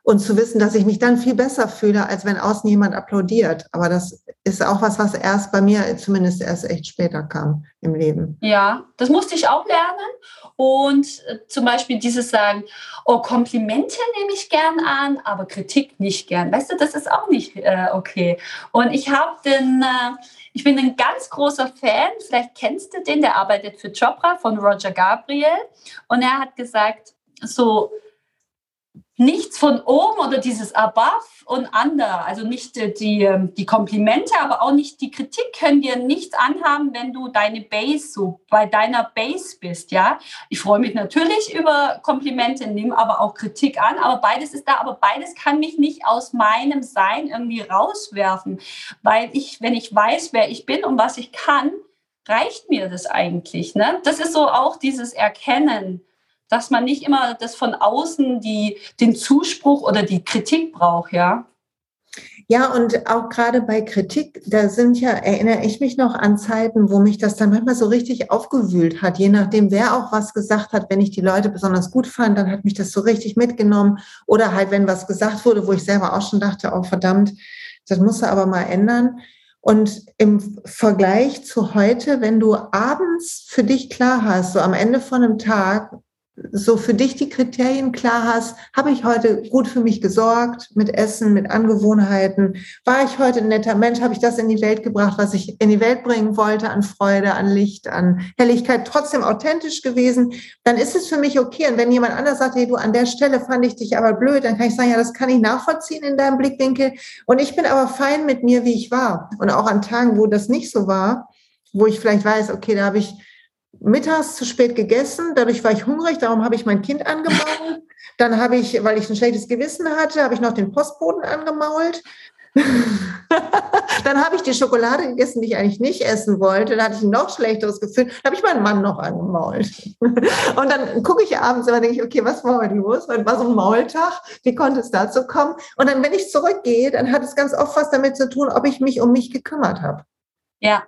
und zu wissen, dass ich mich dann viel besser fühle, als wenn außen jemand applaudiert. Aber das ist auch was, was erst bei mir zumindest erst echt später kam im Leben. Ja, das musste ich auch lernen. Und äh, zum Beispiel dieses Sagen, oh, Komplimente nehme ich gern an, aber Kritik nicht gern. Weißt du, das ist auch nicht äh, okay. Und ich habe den, äh, ich bin ein ganz großer Fan, vielleicht kennst du den, der arbeitet für Chopra von Roger Gabriel. Und er hat gesagt, so, nichts von oben oder dieses above und under, also nicht die, ähm, die Komplimente, aber auch nicht die Kritik können dir nichts anhaben, wenn du deine Base so bei deiner Base bist, ja. Ich freue mich natürlich über Komplimente, nehme aber auch Kritik an, aber beides ist da, aber beides kann mich nicht aus meinem Sein irgendwie rauswerfen, weil ich, wenn ich weiß, wer ich bin und was ich kann, reicht mir das eigentlich, ne? Das ist so auch dieses Erkennen, dass man nicht immer das von außen die, den Zuspruch oder die Kritik braucht, ja. Ja, und auch gerade bei Kritik, da sind ja, erinnere ich mich noch an Zeiten, wo mich das dann manchmal so richtig aufgewühlt hat, je nachdem, wer auch was gesagt hat. Wenn ich die Leute besonders gut fand, dann hat mich das so richtig mitgenommen. Oder halt, wenn was gesagt wurde, wo ich selber auch schon dachte, oh verdammt, das muss er aber mal ändern. Und im Vergleich zu heute, wenn du abends für dich klar hast, so am Ende von einem Tag, so für dich die Kriterien klar hast, habe ich heute gut für mich gesorgt mit Essen, mit Angewohnheiten, war ich heute ein netter Mensch, habe ich das in die Welt gebracht, was ich in die Welt bringen wollte, an Freude, an Licht, an Helligkeit, trotzdem authentisch gewesen, dann ist es für mich okay. Und wenn jemand anders sagt, hey, du, an der Stelle fand ich dich aber blöd, dann kann ich sagen, ja, das kann ich nachvollziehen in deinem Blickwinkel. Und ich bin aber fein mit mir, wie ich war. Und auch an Tagen, wo das nicht so war, wo ich vielleicht weiß, okay, da habe ich mittags zu spät gegessen, dadurch war ich hungrig, darum habe ich mein Kind angemault. Dann habe ich, weil ich ein schlechtes Gewissen hatte, habe ich noch den Postboten angemault. dann habe ich die Schokolade gegessen, die ich eigentlich nicht essen wollte. Dann hatte ich ein noch schlechteres Gefühl. Dann habe ich meinen Mann noch angemault. und dann gucke ich abends und denke ich, okay, was war heute los? Heute war so ein Maultag. Wie konnte es dazu kommen? Und dann, wenn ich zurückgehe, dann hat es ganz oft was damit zu tun, ob ich mich um mich gekümmert habe. Ja,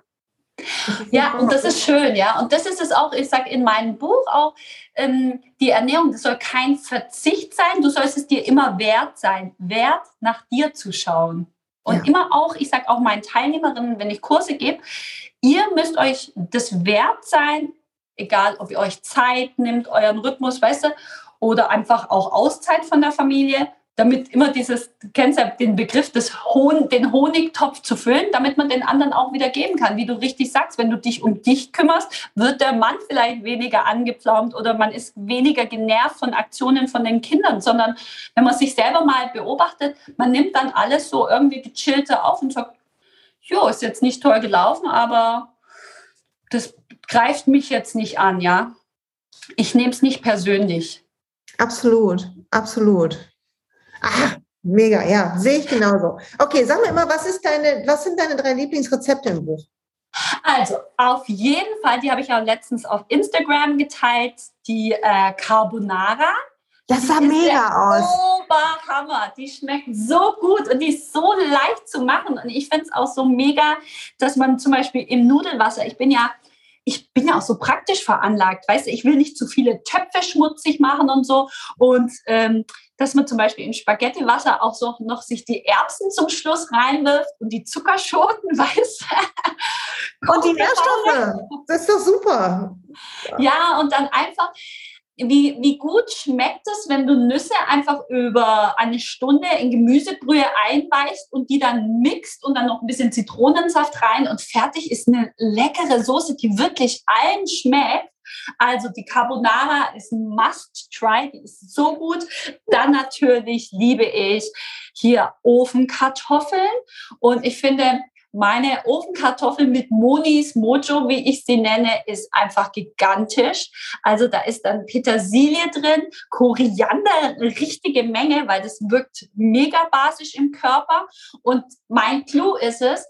ja, und das ist schön, ja. Und das ist es auch, ich sage in meinem Buch auch, ähm, die Ernährung, das soll kein Verzicht sein, du sollst es dir immer wert sein, wert nach dir zu schauen. Und ja. immer auch, ich sage auch meinen Teilnehmerinnen, wenn ich Kurse gebe, ihr müsst euch das wert sein, egal ob ihr euch Zeit nimmt, euren Rhythmus, weißt du, oder einfach auch Auszeit von der Familie damit immer dieses, du kennst ja den Begriff des Hon den Honigtopf zu füllen, damit man den anderen auch wieder geben kann. Wie du richtig sagst, wenn du dich um dich kümmerst, wird der Mann vielleicht weniger angepflaumt oder man ist weniger genervt von Aktionen von den Kindern, sondern wenn man sich selber mal beobachtet, man nimmt dann alles so irgendwie gechillter auf und sagt, jo, ist jetzt nicht toll gelaufen, aber das greift mich jetzt nicht an, ja. Ich nehme es nicht persönlich. Absolut, absolut. Ach, mega, ja, sehe ich genauso. Okay, sag mir immer, was ist deine, was sind deine drei Lieblingsrezepte im Buch? Also, auf jeden Fall, die habe ich auch letztens auf Instagram geteilt, die äh, Carbonara. Das sah mega aus. Oberhammer. Die schmeckt so gut und die ist so leicht zu machen. Und ich finde es auch so mega, dass man zum Beispiel im Nudelwasser, ich bin ja, ich bin ja auch so praktisch veranlagt, weißt du, ich will nicht zu viele Töpfe schmutzig machen und so. Und ähm, dass man zum Beispiel im Spaghettiwasser auch so noch sich die Erbsen zum Schluss reinwirft und die Zuckerschoten, weißt du? Und die Nährstoffe. Das ist doch super. Ja, und dann einfach, wie, wie gut schmeckt es, wenn du Nüsse einfach über eine Stunde in Gemüsebrühe einweichst und die dann mixt und dann noch ein bisschen Zitronensaft rein und fertig ist eine leckere Soße, die wirklich allen schmeckt. Also die Carbonara ist ein Must-Try, die ist so gut. Dann natürlich liebe ich hier Ofenkartoffeln und ich finde, meine Ofenkartoffel mit Monis Mojo, wie ich sie nenne, ist einfach gigantisch. Also da ist dann Petersilie drin, Koriander, eine richtige Menge, weil das wirkt mega basisch im Körper. Und mein Clou ist es,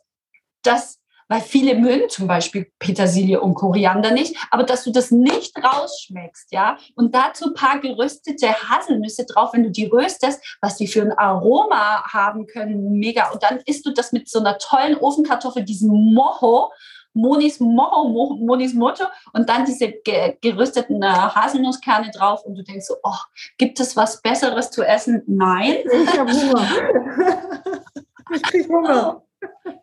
dass weil viele mögen zum Beispiel Petersilie und Koriander nicht, aber dass du das nicht rausschmeckst, ja. Und dazu ein paar geröstete Haselnüsse drauf, wenn du die röstest, was die für ein Aroma haben können, mega. Und dann isst du das mit so einer tollen Ofenkartoffel, diesem Moho, Monis Moho, Monis Motto und dann diese gerösteten äh, Haselnusskerne drauf und du denkst so, oh, gibt es was Besseres zu essen? Nein. Ich habe Hunger. ich kriege Hunger.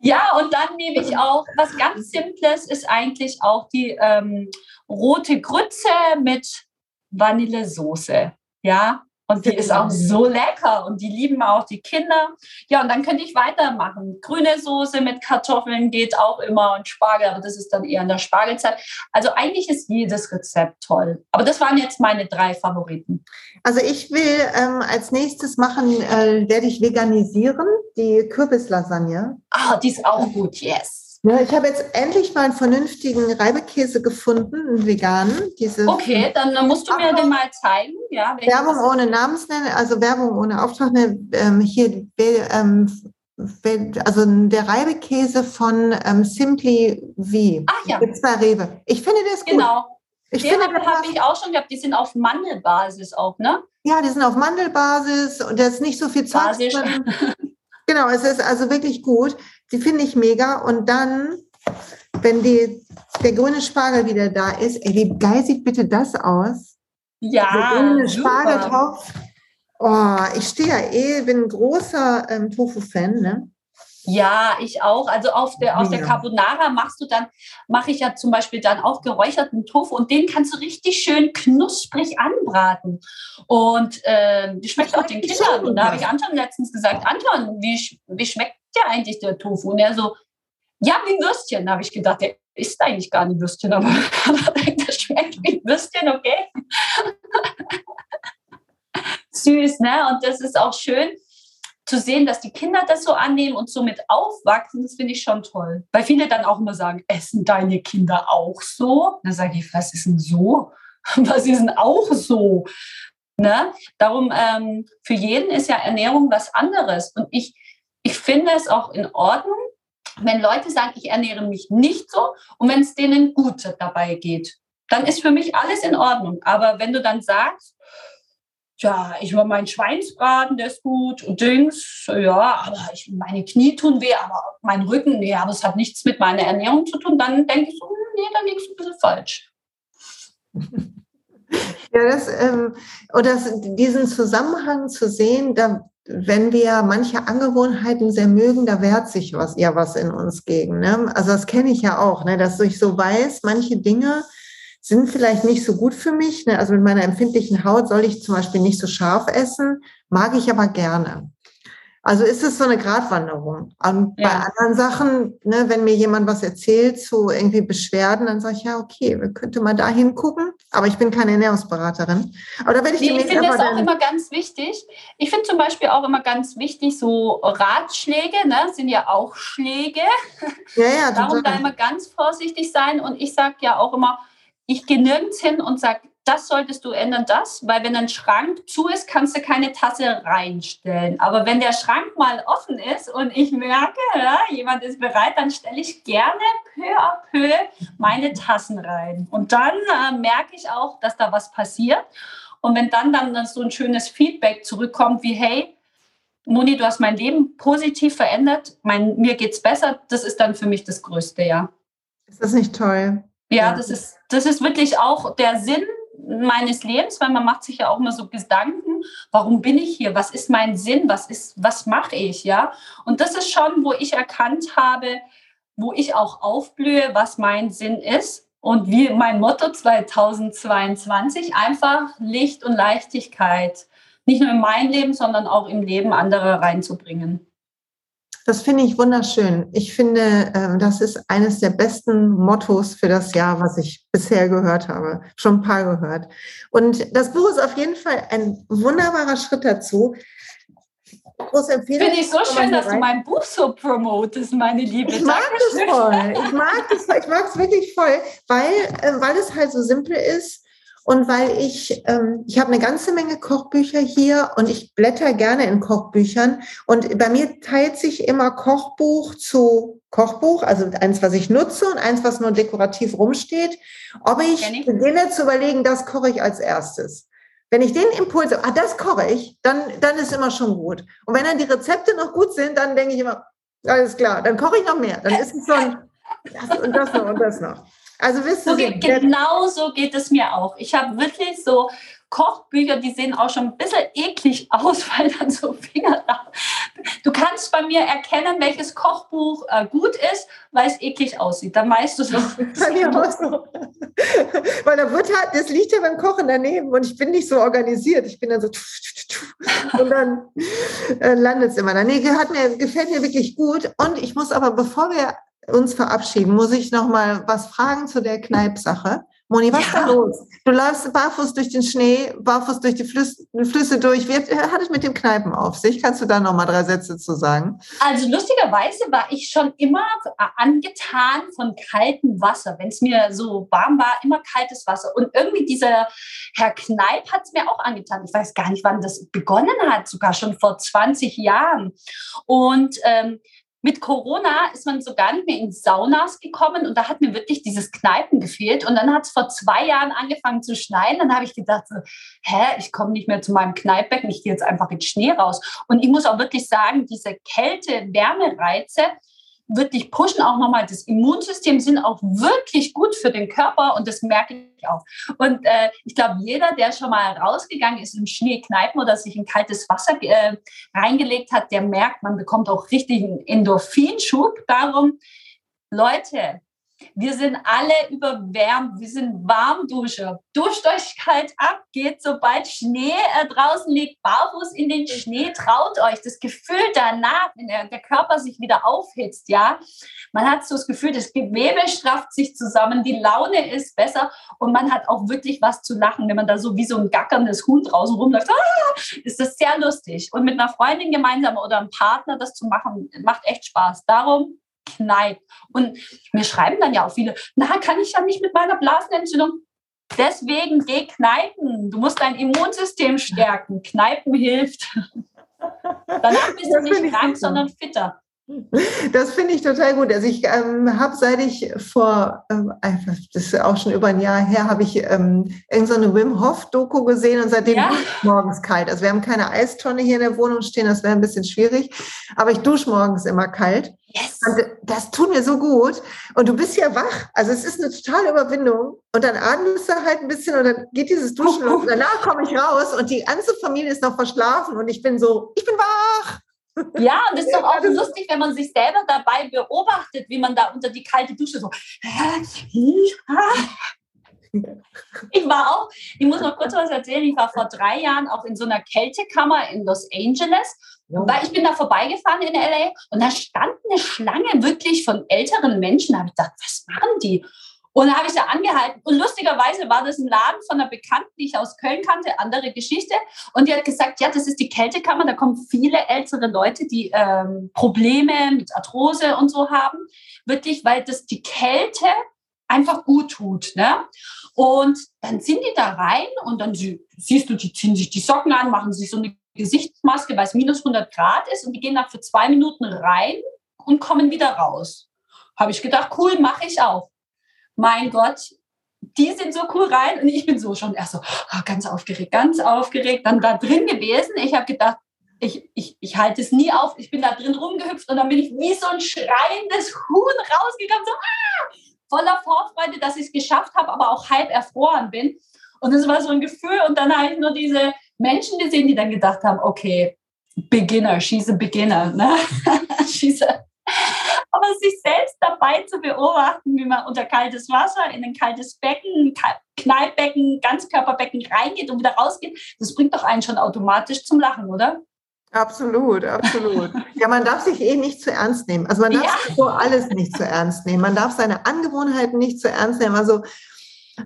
Ja, und dann nehme ich auch, was ganz Simples ist eigentlich auch die ähm, rote Grütze mit Vanillesoße. Ja, und die ist auch so lecker und die lieben auch die Kinder. Ja, und dann könnte ich weitermachen. Grüne Soße mit Kartoffeln geht auch immer und Spargel, aber das ist dann eher in der Spargelzeit. Also eigentlich ist jedes Rezept toll. Aber das waren jetzt meine drei Favoriten. Also ich will ähm, als nächstes machen, äh, werde ich veganisieren, die Kürbislasagne. Ah, die ist auch gut, yes. Ja, ich habe jetzt endlich mal einen vernünftigen Reibekäse gefunden, einen veganen. Diese okay, dann, musst du mir den mal zeigen. Ja, Werbung ohne Namensnennung, also Werbung ohne Auftrag. Ne, ähm, hier, ähm, also der Reibekäse von ähm, Simply V. Ach ja. Bei Rewe. Ich finde das gut. Genau. Ich die finde, habe hab ich auch schon gehabt. Die sind auf Mandelbasis auch, ne? Ja, die sind auf Mandelbasis und da ist nicht so viel drin. Genau, es ist also wirklich gut. Die finde ich mega. Und dann, wenn die, der grüne Spargel wieder da ist, ey, wie geil sieht bitte das aus? Ja. Der grüne Spargeltopf. Oh, ich stehe ja eh, bin ein großer ähm, Tofu-Fan, ne? Ja, ich auch. Also auf der, aus der Carbonara machst du dann, mache ich ja zum Beispiel dann auch geräucherten Tofu und den kannst du richtig schön knusprig anbraten. Und äh, die schmeckt auch den Kindern. Und da habe ich Anton letztens gesagt, Anton, wie, wie schmeckt dir eigentlich der Tofu? Und er so, ja, wie Würstchen. Da habe ich gedacht, der isst eigentlich gar nicht Würstchen, aber das schmeckt wie Würstchen, okay. Süß, ne? Und das ist auch schön zu sehen, dass die Kinder das so annehmen und somit aufwachsen, das finde ich schon toll. Weil viele dann auch immer sagen, essen deine Kinder auch so? Dann sage ich, was ist denn so? Was ist denn auch so? Ne? Darum, ähm, für jeden ist ja Ernährung was anderes. Und ich, ich finde es auch in Ordnung, wenn Leute sagen, ich ernähre mich nicht so und wenn es denen gut dabei geht, dann ist für mich alles in Ordnung. Aber wenn du dann sagst, ja, ich war mein Schweinsbraten, der ist gut und Dings, ja, aber ich, meine Knie tun weh, aber mein Rücken, nee, aber es hat nichts mit meiner Ernährung zu tun, dann denke ich so, hm, nee, da liegst du ein bisschen falsch. Ja, das, ähm, oder diesen Zusammenhang zu sehen, da, wenn wir manche Angewohnheiten sehr mögen, da wehrt sich was, ja was in uns gegen. Ne? Also das kenne ich ja auch, ne? dass ich so weiß, manche Dinge, sind vielleicht nicht so gut für mich. Ne? Also mit meiner empfindlichen Haut soll ich zum Beispiel nicht so scharf essen, mag ich aber gerne. Also ist es so eine Gratwanderung. Und ja. bei anderen Sachen, ne, wenn mir jemand was erzählt zu irgendwie Beschwerden, dann sage ich, ja, okay, wir könnten mal da hingucken. Aber ich bin keine Ernährungsberaterin. Aber da werde ich nee, Ich finde das auch immer ganz wichtig. Ich finde zum Beispiel auch immer ganz wichtig, so Ratschläge, ne, sind ja auch Schläge. Ja, ja, Darum da immer ganz vorsichtig sein. Und ich sage ja auch immer, ich gehe nirgends hin und sage, das solltest du ändern, das, weil wenn ein Schrank zu ist, kannst du keine Tasse reinstellen. Aber wenn der Schrank mal offen ist und ich merke, ja, jemand ist bereit, dann stelle ich gerne peu à peu meine Tassen rein. Und dann äh, merke ich auch, dass da was passiert. Und wenn dann dann so ein schönes Feedback zurückkommt wie, hey, Moni, du hast mein Leben positiv verändert, mein, mir geht's besser, das ist dann für mich das Größte, ja. Ist das nicht toll? Ja, ja, das ist, das ist wirklich auch der Sinn meines Lebens, weil man macht sich ja auch immer so Gedanken, warum bin ich hier? Was ist mein Sinn? Was ist, was mache ich? Ja. Und das ist schon, wo ich erkannt habe, wo ich auch aufblühe, was mein Sinn ist. Und wie mein Motto 2022, einfach Licht und Leichtigkeit. Nicht nur in mein Leben, sondern auch im Leben anderer reinzubringen. Das finde ich wunderschön. Ich finde, ähm, das ist eines der besten Mottos für das Jahr, was ich bisher gehört habe. Schon ein paar gehört. Und das Buch ist auf jeden Fall ein wunderbarer Schritt dazu. Große Empfehlung. Finde ich so schön, dass du mein Buch so promotest, meine Liebe. Ich mag es voll. Ich mag es, ich mag es wirklich voll, weil, äh, weil es halt so simpel ist und weil ich, ähm, ich habe eine ganze Menge Kochbücher hier und ich blätter gerne in Kochbüchern. Und bei mir teilt sich immer Kochbuch zu Kochbuch, also eins, was ich nutze und eins, was nur dekorativ rumsteht. Ob ich, beginne zu überlegen, das koche ich als erstes. Wenn ich den Impuls habe, ah, das koche ich, dann, dann ist immer schon gut. Und wenn dann die Rezepte noch gut sind, dann denke ich immer, alles klar, dann koche ich noch mehr. Dann ist es so ein, das und das noch und das noch. Also wisst so geht, genau so geht es mir auch. Ich habe wirklich so Kochbücher, die sehen auch schon ein bisschen eklig aus, weil dann so Finger da. Du kannst bei mir erkennen, welches Kochbuch äh, gut ist, weil es eklig aussieht. Dann weißt du es auch. so. weil da wird halt, das liegt ja beim Kochen daneben und ich bin nicht so organisiert. Ich bin dann so und dann äh, landet es immer da. Nee, hat mir, gefällt mir wirklich gut. Und ich muss aber, bevor wir uns verabschieden, muss ich noch mal was fragen zu der Kneipsache. Moni, was ja. ist da los? Du läufst barfuß durch den Schnee, barfuß durch die Flüsse, Flüsse durch. Wie hat es mit dem Kneipen auf sich? Kannst du da noch mal drei Sätze zu sagen? Also lustigerweise war ich schon immer angetan von kaltem Wasser. Wenn es mir so warm war, immer kaltes Wasser. Und irgendwie dieser Herr Kneip hat es mir auch angetan. Ich weiß gar nicht, wann das begonnen hat, sogar schon vor 20 Jahren. Und ähm, mit Corona ist man so gar nicht mehr in Saunas gekommen und da hat mir wirklich dieses Kneipen gefehlt. Und dann hat es vor zwei Jahren angefangen zu schneien. Dann habe ich gedacht, so, hä, ich komme nicht mehr zu meinem Kneippbecken, ich gehe jetzt einfach in Schnee raus. Und ich muss auch wirklich sagen, diese Kälte-Wärmereize, wirklich pushen auch nochmal das Immunsystem, sind auch wirklich gut für den Körper und das merke ich auch. Und äh, ich glaube, jeder, der schon mal rausgegangen ist im Schnee kneipen oder sich in kaltes Wasser äh, reingelegt hat, der merkt, man bekommt auch richtig einen Endorphinschub. Darum, Leute, wir sind alle überwärmt, wir sind Warmduscher. Duscht euch kalt ab, geht sobald Schnee äh, draußen liegt, barfuß in den Schnee, traut euch. Das Gefühl danach, wenn der, der Körper sich wieder aufhitzt, ja, man hat so das Gefühl, das Gewebe strafft sich zusammen, die Laune ist besser und man hat auch wirklich was zu lachen, wenn man da so wie so ein gackerndes Huhn draußen rumläuft. Ah, ist das sehr lustig. Und mit einer Freundin gemeinsam oder einem Partner das zu machen, macht echt Spaß. Darum kneipt. Und mir schreiben dann ja auch viele, na, kann ich ja nicht mit meiner Blasenentzündung. Deswegen geh kneipen. Du musst dein Immunsystem stärken. Kneipen hilft. Danach bist du nicht krank, sondern fitter. Das finde ich total gut. Also ich ähm, habe, seit ich vor, ähm, das ist auch schon über ein Jahr her, habe ich ähm, irgendeine so Wim Hof Doku gesehen und seitdem ja. morgens kalt. Also wir haben keine Eistonne hier in der Wohnung stehen, das wäre ein bisschen schwierig. Aber ich dusche morgens immer kalt. Yes. Und das tut mir so gut. Und du bist ja wach. Also es ist eine totale Überwindung. Und dann atmest du halt ein bisschen und dann geht dieses Duschen los. Und danach komme ich raus und die ganze Familie ist noch verschlafen und ich bin so, ich bin wach. Ja, und es ist doch auch lustig, wenn man sich selber dabei beobachtet, wie man da unter die kalte Dusche so. Ich war auch, ich muss noch kurz was erzählen, ich war vor drei Jahren auch in so einer Kältekammer in Los Angeles, weil ich bin da vorbeigefahren in LA und da stand eine Schlange wirklich von älteren Menschen. Da habe ich gedacht, was machen die? Und habe ich da angehalten. Und lustigerweise war das ein Laden von einer Bekannten, die ich aus Köln kannte, andere Geschichte. Und die hat gesagt, ja, das ist die Kältekammer. Da kommen viele ältere Leute, die ähm, Probleme mit Arthrose und so haben. Wirklich, weil das die Kälte einfach gut tut. Ne? Und dann sind die da rein und dann siehst du, die ziehen sich die Socken an, machen sich so eine Gesichtsmaske, weil es minus 100 Grad ist und die gehen dann für zwei Minuten rein und kommen wieder raus. Habe ich gedacht, cool, mache ich auch. Mein Gott, die sind so cool rein und ich bin so schon erst so oh, ganz aufgeregt, ganz aufgeregt, dann da drin gewesen. Ich habe gedacht, ich, ich, ich halte es nie auf. Ich bin da drin rumgehüpft und dann bin ich wie so ein schreiendes Huhn rausgekommen, so ah, voller Vorfreude, dass ich es geschafft habe, aber auch halb erfroren bin. Und es war so ein Gefühl. Und dann habe ich nur diese Menschen gesehen, die dann gedacht haben, okay, Beginner, she's a beginner. Ne? she's a aber sich selbst dabei zu beobachten, wie man unter kaltes Wasser in ein kaltes Becken, Kneippbecken, Ganzkörperbecken reingeht und wieder rausgeht, das bringt doch einen schon automatisch zum Lachen, oder? Absolut, absolut. Ja, man darf sich eh nicht zu ernst nehmen. Also man darf ja. so alles nicht zu ernst nehmen. Man darf seine Angewohnheiten nicht zu ernst nehmen. Also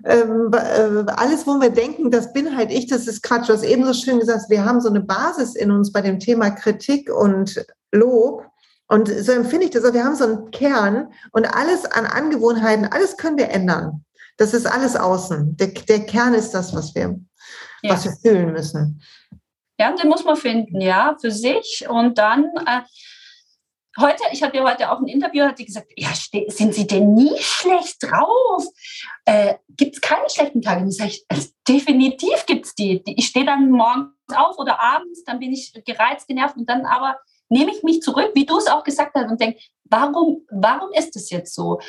ähm, äh, alles, wo wir denken, das bin halt ich, das ist Quatsch. Du hast eben so schön gesagt, wir haben so eine Basis in uns bei dem Thema Kritik und Lob. Und so empfinde ich das. Wir haben so einen Kern und alles an Angewohnheiten, alles können wir ändern. Das ist alles außen. Der, der Kern ist das, was wir, ja. was wir fühlen müssen. Ja, den muss man finden, ja, für sich. Und dann, äh, heute, ich hatte ja heute auch ein Interview, hat die gesagt, ja, sind Sie denn nie schlecht drauf? Äh, gibt es keine schlechten Tage? Und sage ich, also, definitiv gibt es die. Ich stehe dann morgens auf oder abends, dann bin ich gereizt, genervt und dann aber nehme ich mich zurück, wie du es auch gesagt hast, und denke, warum, warum ist es jetzt so?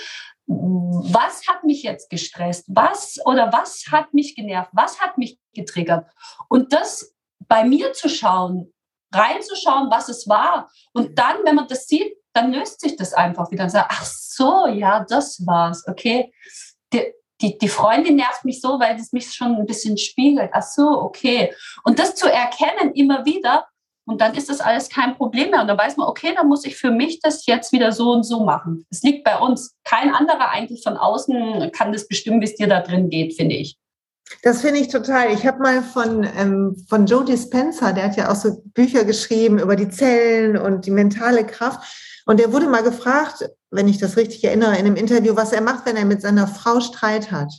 Was hat mich jetzt gestresst? Was oder was hat mich genervt? Was hat mich getriggert? Und das bei mir zu schauen, reinzuschauen, was es war. Und dann, wenn man das sieht, dann löst sich das einfach wieder und sagt, ach so, ja, das war's, okay. Die, die, die Freundin nervt mich so, weil es mich schon ein bisschen spiegelt. Ach so, okay. Und das zu erkennen immer wieder und dann ist das alles kein Problem mehr. Und dann weiß man, okay, dann muss ich für mich das jetzt wieder so und so machen. Es liegt bei uns. Kein anderer eigentlich von außen kann das bestimmen, wie es dir da drin geht, finde ich. Das finde ich total. Ich habe mal von, ähm, von Joe Dispenza, der hat ja auch so Bücher geschrieben über die Zellen und die mentale Kraft. Und der wurde mal gefragt, wenn ich das richtig erinnere, in einem Interview, was er macht, wenn er mit seiner Frau Streit hat.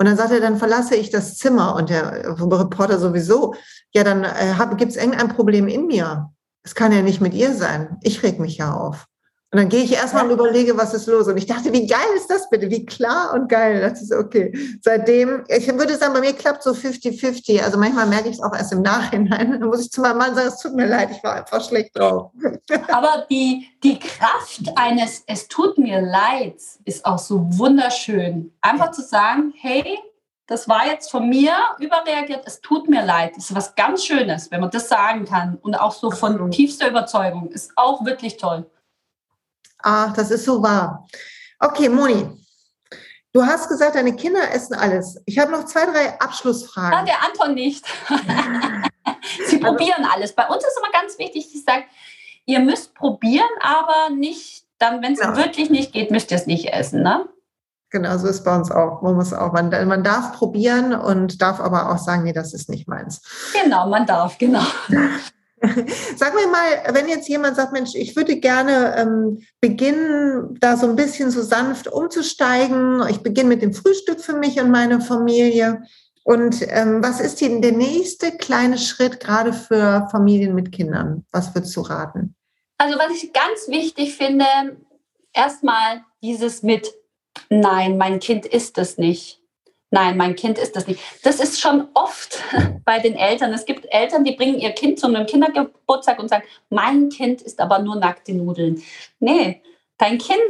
Und dann sagt er, dann verlasse ich das Zimmer. Und der Reporter sowieso, ja, dann äh, gibt es irgendein Problem in mir. Es kann ja nicht mit ihr sein. Ich reg mich ja auf. Und dann gehe ich erstmal und überlege, was ist los. Und ich dachte, wie geil ist das bitte? Wie klar und geil. Das ist okay. Seitdem, ich würde sagen, bei mir klappt so 50-50. Also manchmal merke ich es auch erst im Nachhinein. Dann muss ich zu meinem Mann sagen, es tut mir leid, ich war einfach schlecht drauf. Aber die, die Kraft eines Es tut mir leid ist auch so wunderschön. Einfach zu sagen, hey, das war jetzt von mir überreagiert, es tut mir leid. Das ist was ganz Schönes, wenn man das sagen kann. Und auch so von tiefster Überzeugung. Ist auch wirklich toll. Ach, das ist so wahr. Okay, Moni, du hast gesagt, deine Kinder essen alles. Ich habe noch zwei, drei Abschlussfragen. Ah, der Anton nicht. Sie also, probieren alles. Bei uns ist immer ganz wichtig, ich sage, ihr müsst probieren, aber nicht, dann, wenn es genau. wirklich nicht geht, müsst ihr es nicht essen. Ne? Genau, so ist bei uns auch. Man muss auch, man, man darf probieren und darf aber auch sagen, nee, das ist nicht meins. Genau, man darf, genau. Sag mir mal, wenn jetzt jemand sagt, Mensch, ich würde gerne ähm, beginnen, da so ein bisschen so sanft umzusteigen. Ich beginne mit dem Frühstück für mich und meine Familie. Und ähm, was ist denn der nächste kleine Schritt gerade für Familien mit Kindern? Was würdest du raten? Also was ich ganz wichtig finde, erstmal dieses mit, nein, mein Kind ist es nicht nein, mein Kind ist das nicht. Das ist schon oft bei den Eltern. Es gibt Eltern, die bringen ihr Kind zu einem Kindergeburtstag und sagen, mein Kind ist aber nur nackte Nudeln. Nee, dein Kind,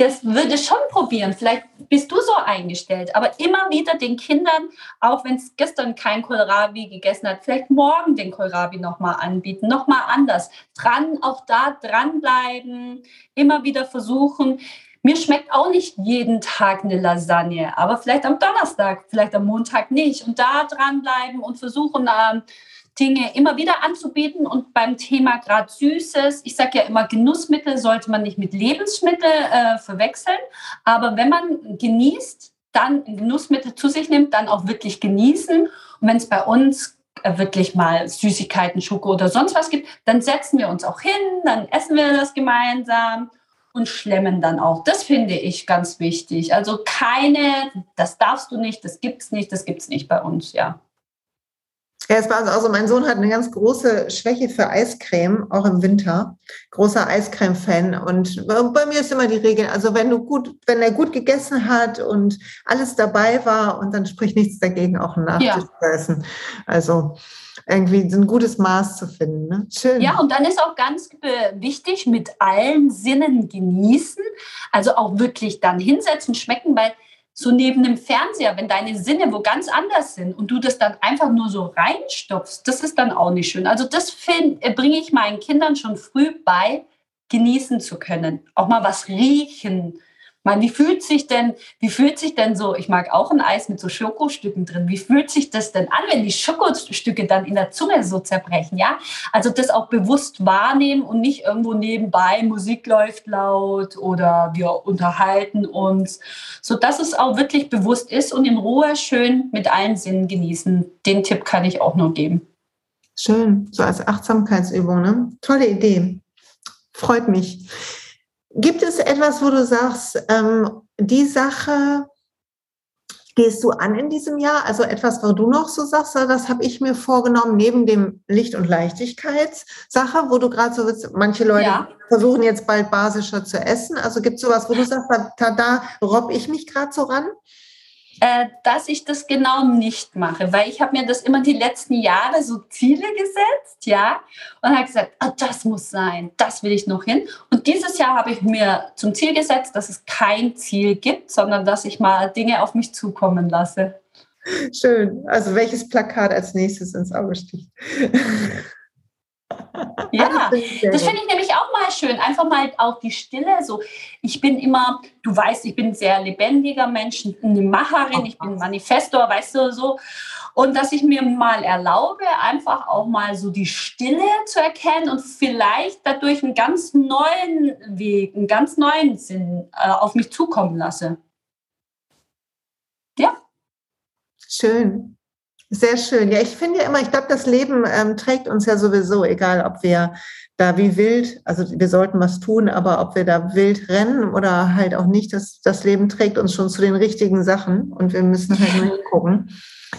das würde schon probieren. Vielleicht bist du so eingestellt, aber immer wieder den Kindern, auch wenn es gestern kein Kohlrabi gegessen hat, vielleicht morgen den Kohlrabi nochmal anbieten, nochmal anders. Dran, auch da dranbleiben, immer wieder versuchen, mir schmeckt auch nicht jeden Tag eine Lasagne, aber vielleicht am Donnerstag, vielleicht am Montag nicht. Und da dranbleiben und versuchen, äh, Dinge immer wieder anzubieten. Und beim Thema gerade Süßes, ich sage ja immer, Genussmittel sollte man nicht mit Lebensmitteln äh, verwechseln. Aber wenn man genießt, dann Genussmittel zu sich nimmt, dann auch wirklich genießen. Und wenn es bei uns äh, wirklich mal Süßigkeiten, Schoko oder sonst was gibt, dann setzen wir uns auch hin, dann essen wir das gemeinsam und schlemmen dann auch. Das finde ich ganz wichtig. Also keine, das darfst du nicht, das gibt's nicht, das gibt's nicht bei uns, ja. Ja, es war also, also mein Sohn hat eine ganz große Schwäche für Eiscreme, auch im Winter. Großer Eiscreme-Fan. Und bei mir ist immer die Regel, also wenn du gut, wenn er gut gegessen hat und alles dabei war und dann spricht nichts dagegen, auch ein Nachtisch ja. zu essen. Also irgendwie ein gutes Maß zu finden. Ne? Schön. Ja, und dann ist auch ganz wichtig, mit allen Sinnen genießen. Also auch wirklich dann hinsetzen, schmecken, weil so neben dem Fernseher, wenn deine Sinne wo ganz anders sind und du das dann einfach nur so reinstopfst, das ist dann auch nicht schön. Also das äh, bringe ich meinen Kindern schon früh bei, genießen zu können. Auch mal was riechen, man, wie fühlt sich denn, wie fühlt sich denn so, ich mag auch ein Eis mit so Schokostücken drin, wie fühlt sich das denn an, wenn die Schokostücke dann in der Zunge so zerbrechen, ja? Also das auch bewusst wahrnehmen und nicht irgendwo nebenbei Musik läuft laut oder wir unterhalten uns, so dass es auch wirklich bewusst ist und in Ruhe schön mit allen Sinnen genießen. Den Tipp kann ich auch nur geben. Schön, so als Achtsamkeitsübung, ne? Tolle Idee. Freut mich. Gibt es etwas, wo du sagst, ähm, die Sache gehst du an in diesem Jahr? Also etwas, wo du noch so sagst, das habe ich mir vorgenommen, neben dem Licht- und Leichtigkeitssache, wo du gerade so willst, manche Leute ja. versuchen jetzt bald basischer zu essen. Also gibt es sowas, wo du sagst, da, da robb ich mich gerade so ran? Äh, dass ich das genau nicht mache, weil ich habe mir das immer die letzten Jahre so Ziele gesetzt, ja, und habe gesagt, oh, das muss sein, das will ich noch hin. Und dieses Jahr habe ich mir zum Ziel gesetzt, dass es kein Ziel gibt, sondern dass ich mal Dinge auf mich zukommen lasse. Schön. Also welches Plakat als nächstes ins Auge sticht? Ja, das finde ich nämlich auch mal schön. Einfach mal auch die Stille. So, ich bin immer, du weißt, ich bin ein sehr lebendiger Mensch, eine Macherin, ich bin Manifestor, weißt du, so. Und dass ich mir mal erlaube, einfach auch mal so die Stille zu erkennen und vielleicht dadurch einen ganz neuen Weg, einen ganz neuen Sinn äh, auf mich zukommen lasse. Ja. Schön. Sehr schön. Ja, ich finde ja immer, ich glaube, das Leben ähm, trägt uns ja sowieso, egal ob wir da wie wild, also wir sollten was tun, aber ob wir da wild rennen oder halt auch nicht, das, das Leben trägt uns schon zu den richtigen Sachen und wir müssen halt nur hingucken.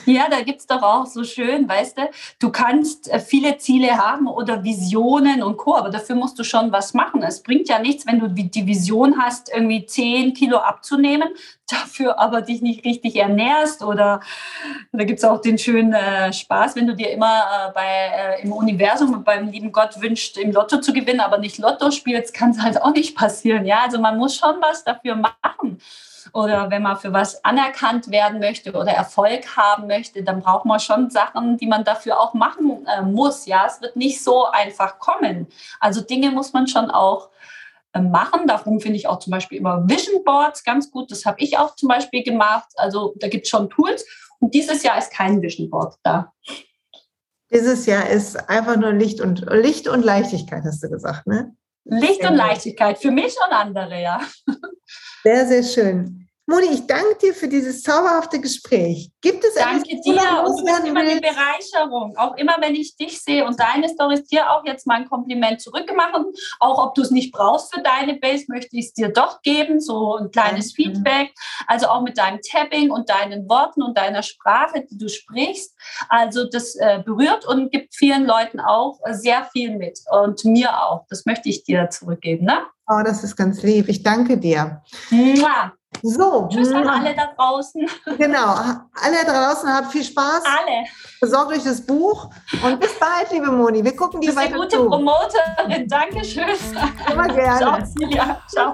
Ja, da gibt es doch auch so schön, weißt du, du kannst äh, viele Ziele haben oder Visionen und Co., aber dafür musst du schon was machen. Es bringt ja nichts, wenn du die Vision hast, irgendwie 10 Kilo abzunehmen, dafür aber dich nicht richtig ernährst oder da gibt es auch den schönen äh, Spaß, wenn du dir immer äh, bei, äh, im Universum und beim lieben Gott wünscht, im Lotto zu gewinnen, aber nicht Lotto spielst, kann es halt auch nicht passieren. Ja, also man muss schon was dafür machen oder wenn man für was anerkannt werden möchte oder Erfolg haben möchte, dann braucht man schon Sachen, die man dafür auch machen äh, muss. Ja, es wird nicht so einfach kommen. Also Dinge muss man schon auch äh, machen. Darum finde ich auch zum Beispiel immer Vision Boards ganz gut. Das habe ich auch zum Beispiel gemacht. Also da gibt es schon Tools. Und dieses Jahr ist kein Vision Board da. Dieses Jahr ist einfach nur Licht und Licht und Leichtigkeit, hast du gesagt, ne? Licht und Leichtigkeit, für mich und andere, ja. Sehr, sehr schön. Moni, ich danke dir für dieses zauberhafte Gespräch. Gibt es Danke etwas, dir und du bist immer eine Bereicherung. Auch immer, wenn ich dich sehe und deine Stories, dir auch jetzt mein Kompliment zurückgemacht. Auch ob du es nicht brauchst für deine Base, möchte ich es dir doch geben, so ein kleines Danke. Feedback. Also auch mit deinem Tapping und deinen Worten und deiner Sprache, die du sprichst. Also das äh, berührt und gibt vielen Leuten auch äh, sehr viel mit und mir auch. Das möchte ich dir zurückgeben. Ne? Oh, das ist ganz lieb. Ich danke dir. Mua. So. Tschüss an alle da draußen. Genau. Alle da draußen habt viel Spaß. Alle. Besorgt euch das Buch. Und bis bald, liebe Moni. Wir gucken dir weiter eine gute Promoterin. Dankeschön. Immer gerne. Ciao, Silja. Ciao.